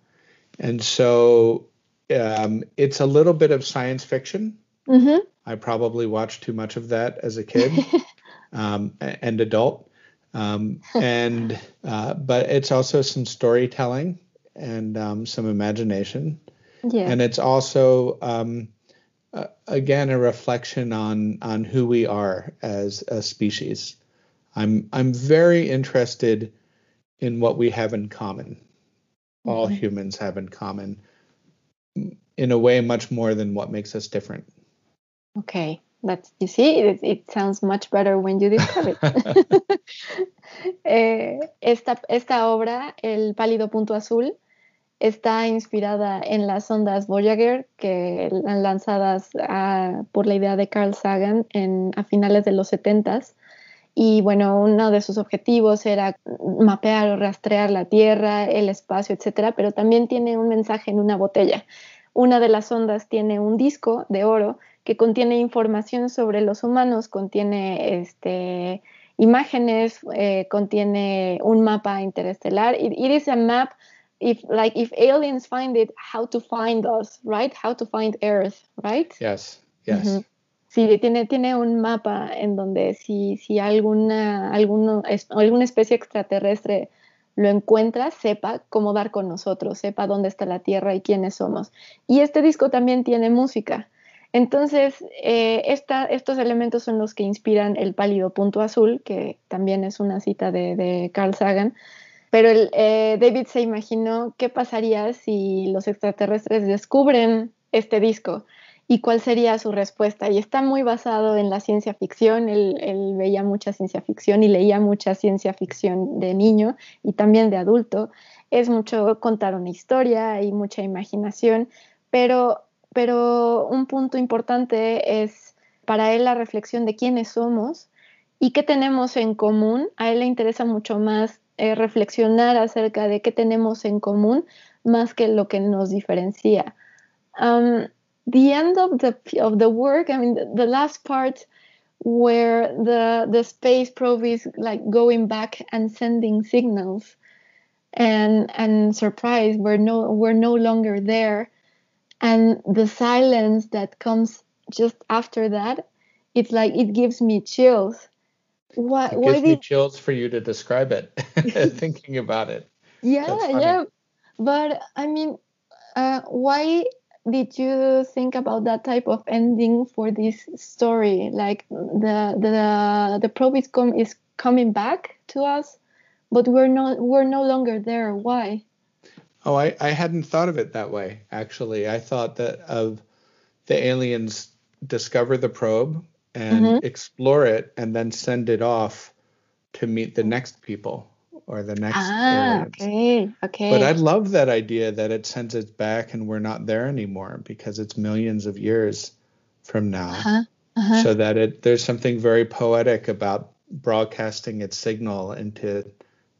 [SPEAKER 2] and so um, it's a little bit of science fiction.
[SPEAKER 1] Mm-hmm.
[SPEAKER 2] I probably watched too much of that as a kid um, and adult. Um, and uh, but it's also some storytelling and um, some imagination.
[SPEAKER 1] Yeah.
[SPEAKER 2] And it's also um, uh, again a reflection on on who we are as a species. I'm I'm very interested in what we have in common. Mm-hmm. All humans have in common in a way much more than what makes us different.
[SPEAKER 1] Okay, that's you see it, it sounds much better when you describe it. eh, esta esta obra, El pálido punto azul, está inspirada en las ondas Voyager que lanzadas ah, por la idea de Carl Sagan en, a finales de los 70 y bueno, uno de sus objetivos era mapear o rastrear la Tierra, el espacio, etcétera, pero también tiene un mensaje en una botella. Una de las ondas tiene un disco de oro que contiene información sobre los humanos, contiene este, imágenes, eh, contiene un mapa interestelar. It is a map if like if aliens find it how to find us right how to find earth right
[SPEAKER 2] yes Yes.
[SPEAKER 1] Sí, tiene, tiene un mapa en donde si, si alguna, alguno, es- alguna especie extraterrestre lo encuentra, sepa cómo dar con nosotros, sepa dónde está la Tierra y quiénes somos. Y este disco también tiene música. Entonces, eh, esta- estos elementos son los que inspiran el pálido punto azul, que también es una cita de, de Carl Sagan. Pero el, eh, David se imaginó qué pasaría si los extraterrestres descubren este disco y cuál sería su respuesta. Y está muy basado en la ciencia ficción. Él, veía mucha ciencia ficción y leía mucha ciencia ficción de niño y también de adulto. Es mucho contar una historia y mucha imaginación, pero, pero un punto importante es para él la reflexión de quiénes somos y qué tenemos en común. A él le interesa mucho más eh, reflexionar acerca de qué tenemos en común más que lo que nos diferencia. Um, the end of the of the work, I mean, the, the last part where the the space probe is like going back and sending signals, and and surprise, we're no we're no longer there, and the silence that comes just after that, it's like it gives me chills. Why
[SPEAKER 2] It
[SPEAKER 1] why
[SPEAKER 2] gives me
[SPEAKER 1] did
[SPEAKER 2] chills for you to describe it, thinking about it.
[SPEAKER 1] Yeah, yeah. But I mean, uh, why did you think about that type of ending for this story? Like the the the probe is, com- is coming back to us, but we're not we're no longer there. Why?
[SPEAKER 2] Oh, I, I hadn't thought of it that way, actually. I thought that of the aliens discover the probe and
[SPEAKER 1] Mhm.
[SPEAKER 2] explore it and then send it off to meet the next people or the next
[SPEAKER 1] Ah, okay, okay.
[SPEAKER 2] But I love that idea that it sends it back and we're not there anymore because it's millions of years from now.
[SPEAKER 1] uh-huh, uh-huh.
[SPEAKER 2] So that it there's something very poetic about broadcasting its signal into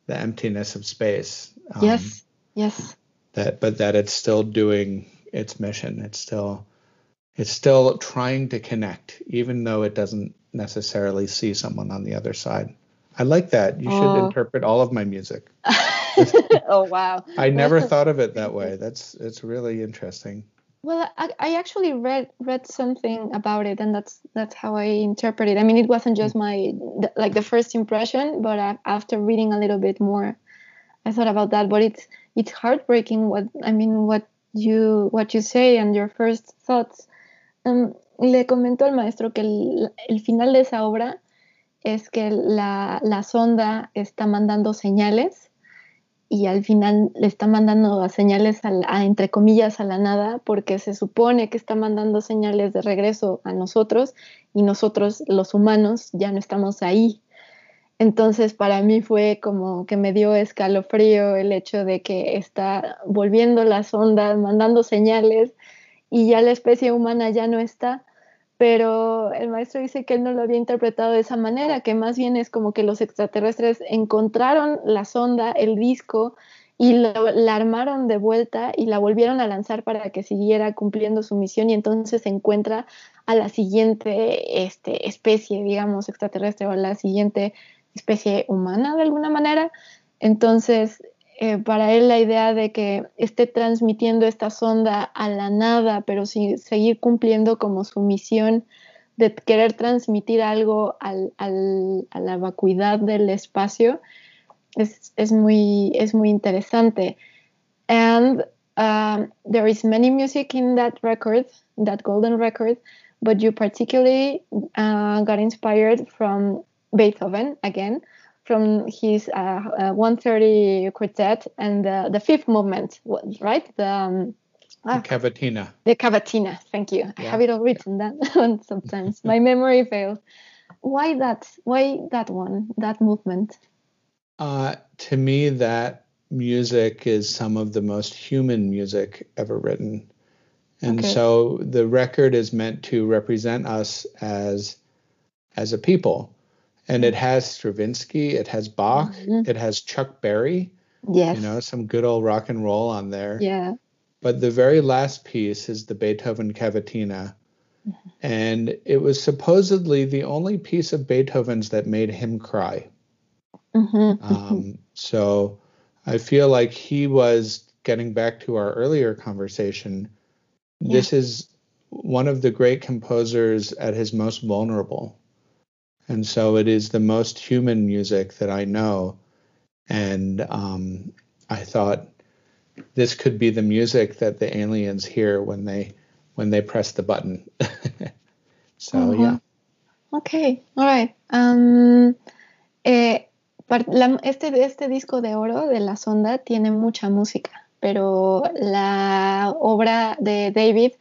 [SPEAKER 2] the emptiness of space. Um,
[SPEAKER 1] yes, yes.
[SPEAKER 2] That but that it's still doing its mission. It's still it's still trying to connect, even though it doesn't necessarily see someone on the other side. I like that. You should
[SPEAKER 1] Oh.
[SPEAKER 2] interpret all of my music.
[SPEAKER 1] oh wow.
[SPEAKER 2] I never thought of it that way. That's it's really interesting.
[SPEAKER 1] Well, I, I actually read read something about it, and that's that's how I interpret it. I mean, it wasn't just my like the first impression, but I, after reading a little bit more, I thought about that. But it's it's heartbreaking. What I mean, what you what you say and your first thoughts. Um, le comentó al maestro que el, final de esa obra es que la, sonda está mandando señales y al final le está mandando señales a, a, entre comillas a la nada porque se supone que está mandando señales de regreso a nosotros y nosotros los humanos ya no estamos ahí. Entonces para mí fue como que me dio escalofrío el hecho de que está volviendo la sonda, mandando señales y ya la especie humana ya no está. Pero el maestro dice que él no lo había interpretado de esa manera, que más bien es como que los extraterrestres encontraron la sonda, el disco, y lo- la armaron de vuelta y la volvieron a lanzar para que siguiera cumpliendo su misión y entonces se encuentra a la siguiente este, especie, digamos, extraterrestre o a la siguiente especie humana de alguna manera. Entonces, eh, para él la idea de que esté transmitiendo esta sonda a la nada, pero sí, seguir cumpliendo como su misión de querer transmitir algo al, al, a la vacuidad del espacio, es, es, muy, es muy interesante. And um, there is many music in that record, that golden record, but you particularly uh, got inspired from Beethoven again, from his uh, uh, 130 quartet and the, the fifth movement, right? The, um,
[SPEAKER 2] ah, Cavatina.
[SPEAKER 1] The Cavatina. Thank you. Yeah. I have it all written down sometimes. My memory fails. Why that? Why that one? That movement?
[SPEAKER 2] Uh, to me, that music is some of the most human music ever written. And okay. so the record is meant to represent us as as a people. And it has Stravinsky, it has Bach, mm-hmm. it has Chuck Berry.
[SPEAKER 1] Yes.
[SPEAKER 2] You know, some good old rock and roll on there.
[SPEAKER 1] Yeah.
[SPEAKER 2] But the very last piece is the Beethoven Cavatina. Mm-hmm. And it was supposedly the only piece of Beethoven's that made him cry.
[SPEAKER 1] Mm-hmm.
[SPEAKER 2] Um, so I feel like he was getting back to our earlier conversation. Yeah. This is one of the great composers at his most vulnerable. And so it is the most human music that I know. And um, I thought this could be the music that the aliens hear when they when they press the button. so uh-huh. yeah.
[SPEAKER 1] Okay, all right. Um, eh, la, este, este disco de oro de la sonda tiene mucha música, pero la obra de David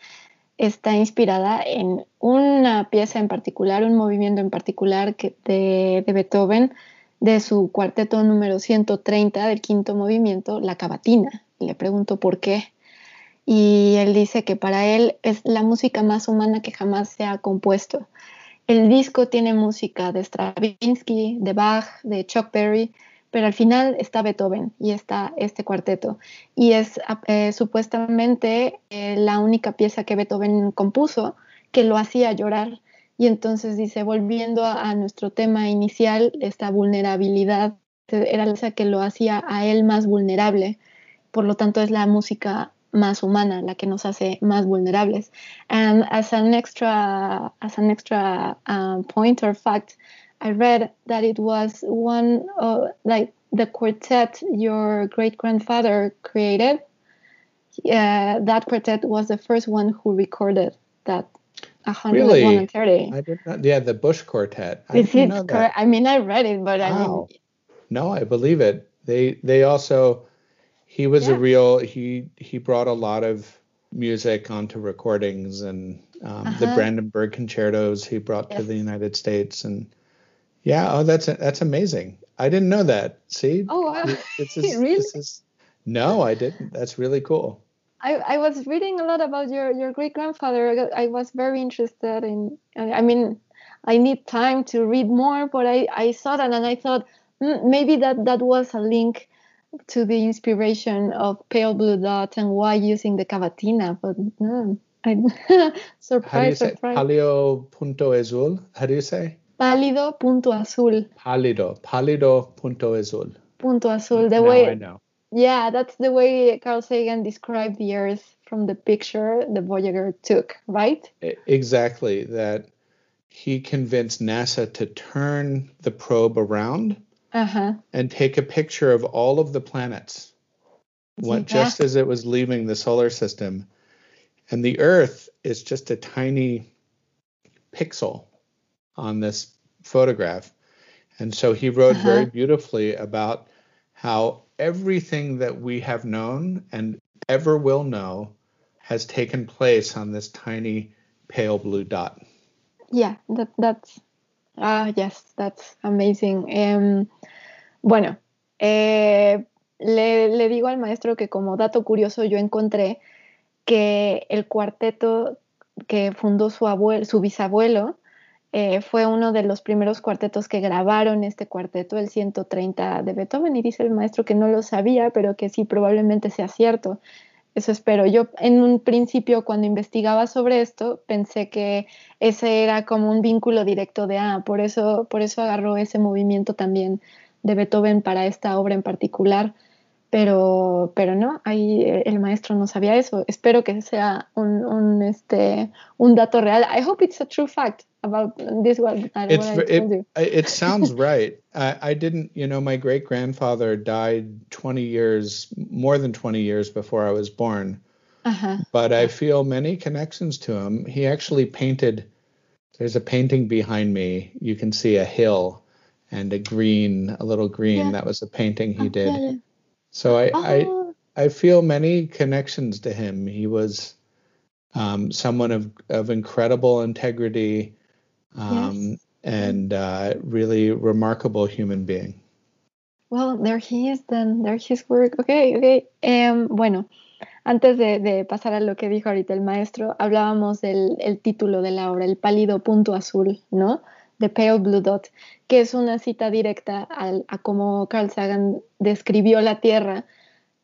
[SPEAKER 1] está inspirada en una pieza en particular, un movimiento en particular de, de, Beethoven, de su cuarteto número 130 del quinto movimiento, la cavatina. Le pregunto por qué. Y él dice que para él es la música más humana que jamás se ha compuesto. El disco tiene música de Stravinsky, de Bach, de Chuck Berry, pero al final está Beethoven y está este cuarteto. Y es eh, supuestamente eh, la única pieza que Beethoven compuso que lo hacía llorar. Y entonces dice, volviendo a, nuestro tema inicial, esta vulnerabilidad era la que lo hacía a él más vulnerable. Por lo tanto, es la música más humana, la que nos hace más vulnerables. And as an extra, as an extra uh, point or fact, I read that it was one of like the quartet your great grandfather created. Uh, that quartet was the first one who recorded that 101
[SPEAKER 2] really?
[SPEAKER 1] and 30.
[SPEAKER 2] I did not. Yeah, the Busch Quartet.
[SPEAKER 1] I Is it correct? I mean, I read it, but wow. I mean,
[SPEAKER 2] no, I believe it. They they also he was yeah. a real he he brought a lot of music onto recordings and um, uh-huh. the Brandenburg concertos he brought yes. to the United States and yeah, oh, that's that's amazing. I didn't know that. See?
[SPEAKER 1] Oh, wow.
[SPEAKER 2] This
[SPEAKER 1] is, really?
[SPEAKER 2] This is, no, I didn't. That's really cool.
[SPEAKER 1] I, I was reading a lot about your, your great grandfather. I was very interested in. I mean, I need time to read more, but I, I saw that and I thought mm, maybe that that was a link to the inspiration of Pale Blue Dot and why using the cavatina. But no, I surprise, How do you say? surprise.
[SPEAKER 2] Palio punto azul. How do you say?
[SPEAKER 1] Pálido punto azul.
[SPEAKER 2] Pálido, pálido punto azul.
[SPEAKER 1] Punto azul. The
[SPEAKER 2] now
[SPEAKER 1] way
[SPEAKER 2] I know.
[SPEAKER 1] Yeah, that's the way Carl Sagan described the Earth from the picture the Voyager took, right?
[SPEAKER 2] Exactly. That he convinced NASA to turn the probe around
[SPEAKER 1] uh-huh.
[SPEAKER 2] and take a picture of all of the planets, what, just as it was leaving the solar system. And the Earth is just a tiny pixel on this photograph. And so he wrote uh-huh. very beautifully about how everything that we have known and ever will know has taken place on this tiny pale blue dot.
[SPEAKER 1] Yeah, that, that's, ah, uh, yes, that's amazing. Um, bueno, eh, le, le digo al maestro que como dato curioso yo encontré que el cuarteto que fundó su, abuelo, su bisabuelo Eh, fue uno de los primeros cuartetos que grabaron este cuarteto, el 130 de Beethoven, y dice el maestro que no lo sabía, pero que sí probablemente sea cierto. Eso espero. Yo en un principio cuando investigaba sobre esto pensé que ese era como un vínculo directo de, ah, por eso, por eso agarró ese movimiento también de Beethoven para esta obra en particular pero, pero no, ahí el maestro no sabía eso. Espero que sea un, un, este, un dato real. I hope it's a true fact about this one.
[SPEAKER 2] It's, it, it sounds right. I, I didn't, you know, my great grandfather died 20 years, more than 20 years before I was born.
[SPEAKER 1] Uh-huh.
[SPEAKER 2] But I feel many connections to him. He actually painted, there's a painting behind me. You can see a hill and a green, a little green. Yeah. That was a painting he did. Yeah, yeah so I, oh. I, I feel many connections to him. He was um, someone of, of incredible integrity um, yes. and uh, really remarkable human being.
[SPEAKER 1] Well, there he is then. there his work. Okay, okay. Um, bueno, antes de, de, pasar a lo que dijo ahorita el maestro, hablábamos del el título de la obra, El pálido punto azul, ¿no? The Pale Blue Dot, que es una cita directa a cómo Carl Sagan describió la Tierra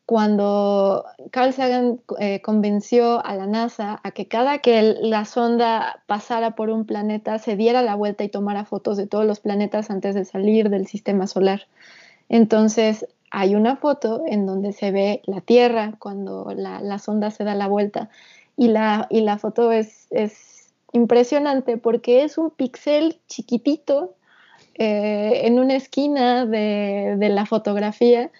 [SPEAKER 1] cuando Carl Sagan eh, convenció a la NASA a que cada que la sonda pasara por un planeta se diera la vuelta y tomara fotos de todos los planetas antes de salir del sistema solar. Entonces hay una foto en donde se ve la Tierra cuando la sonda se da la vuelta y la, y la foto es, es impresionante porque es un pixel chiquitito eh, en una esquina de, de, la fotografía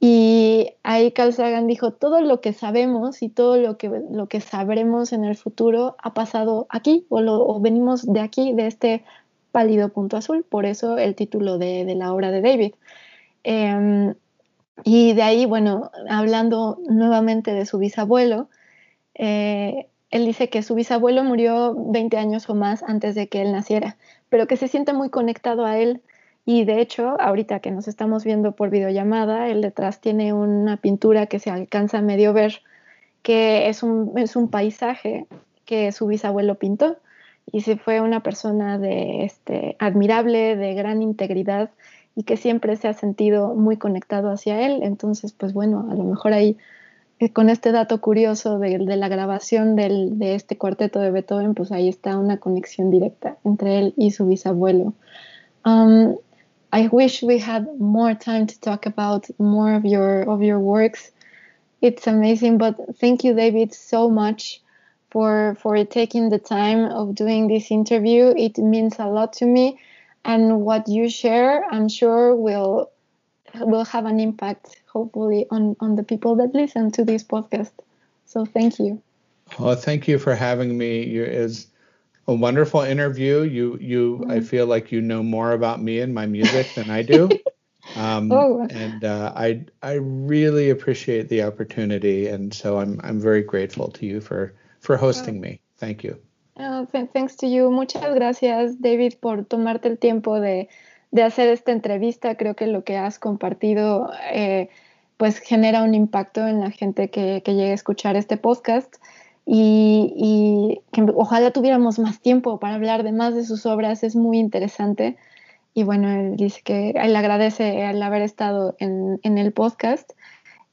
[SPEAKER 1] y ahí Carl Sagan dijo, todo lo que sabemos y todo lo que, lo que sabremos en el futuro ha pasado aquí o, o venimos de aquí, de este pálido punto azul, por eso el título de, de la obra de David. Eh, y de ahí, bueno, hablando nuevamente de su bisabuelo, eh, él dice que su bisabuelo murió 20 años o más antes de que él naciera, pero que se siente muy conectado a él. Y de hecho, ahorita que nos estamos viendo por videollamada, él detrás tiene una pintura que se alcanza a medio ver, que es un, paisaje que su bisabuelo pintó. Y se fue una persona de, este, admirable, de gran integridad y que siempre se ha sentido muy conectado hacia él. Entonces, pues bueno, a lo mejor ahí con este dato curioso de, de la grabación del, de este cuarteto de Beethoven, pues ahí está una conexión directa entre él y su bisabuelo. Um, I wish we had more time to talk about more of your of your works. It's amazing, but thank you, David, so much for for taking the time of doing this interview. It means a lot to me and what you share i'm sure will will have an impact hopefully on on the people that listen to this podcast. So thank you.
[SPEAKER 2] Well thank you for having me. You is a wonderful interview. You you mm-hmm. i feel like you know more about me and my music than i do. Um, oh. and uh, i i really appreciate the opportunity. And so i'm i'm very grateful to you for for hosting me. Thank you.
[SPEAKER 1] Oh, thanks to you. Muchas gracias, David, por tomarte el tiempo de, de hacer esta entrevista. Creo que lo que has compartido eh, pues genera un impacto en la gente que, que llegue a escuchar este podcast y, que ojalá tuviéramos más tiempo para hablar de más de sus obras. Es muy interesante. Y bueno, él dice que él agradece el haber estado en, en el podcast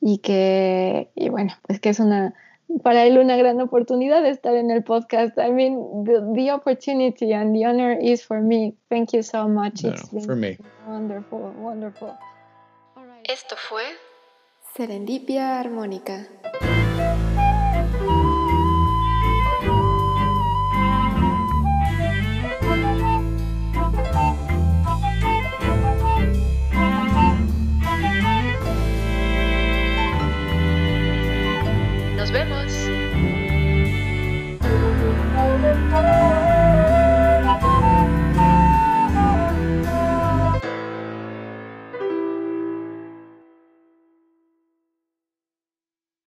[SPEAKER 1] y que, y bueno, pues que es una para él una gran oportunidad de estar en el podcast. I mean, the, the opportunity and the honor is for me. Thank you so much.
[SPEAKER 2] No, It's for me.
[SPEAKER 1] Wonderful, wonderful.
[SPEAKER 3] Esto fue Serendipia Armónica. Nos vemos.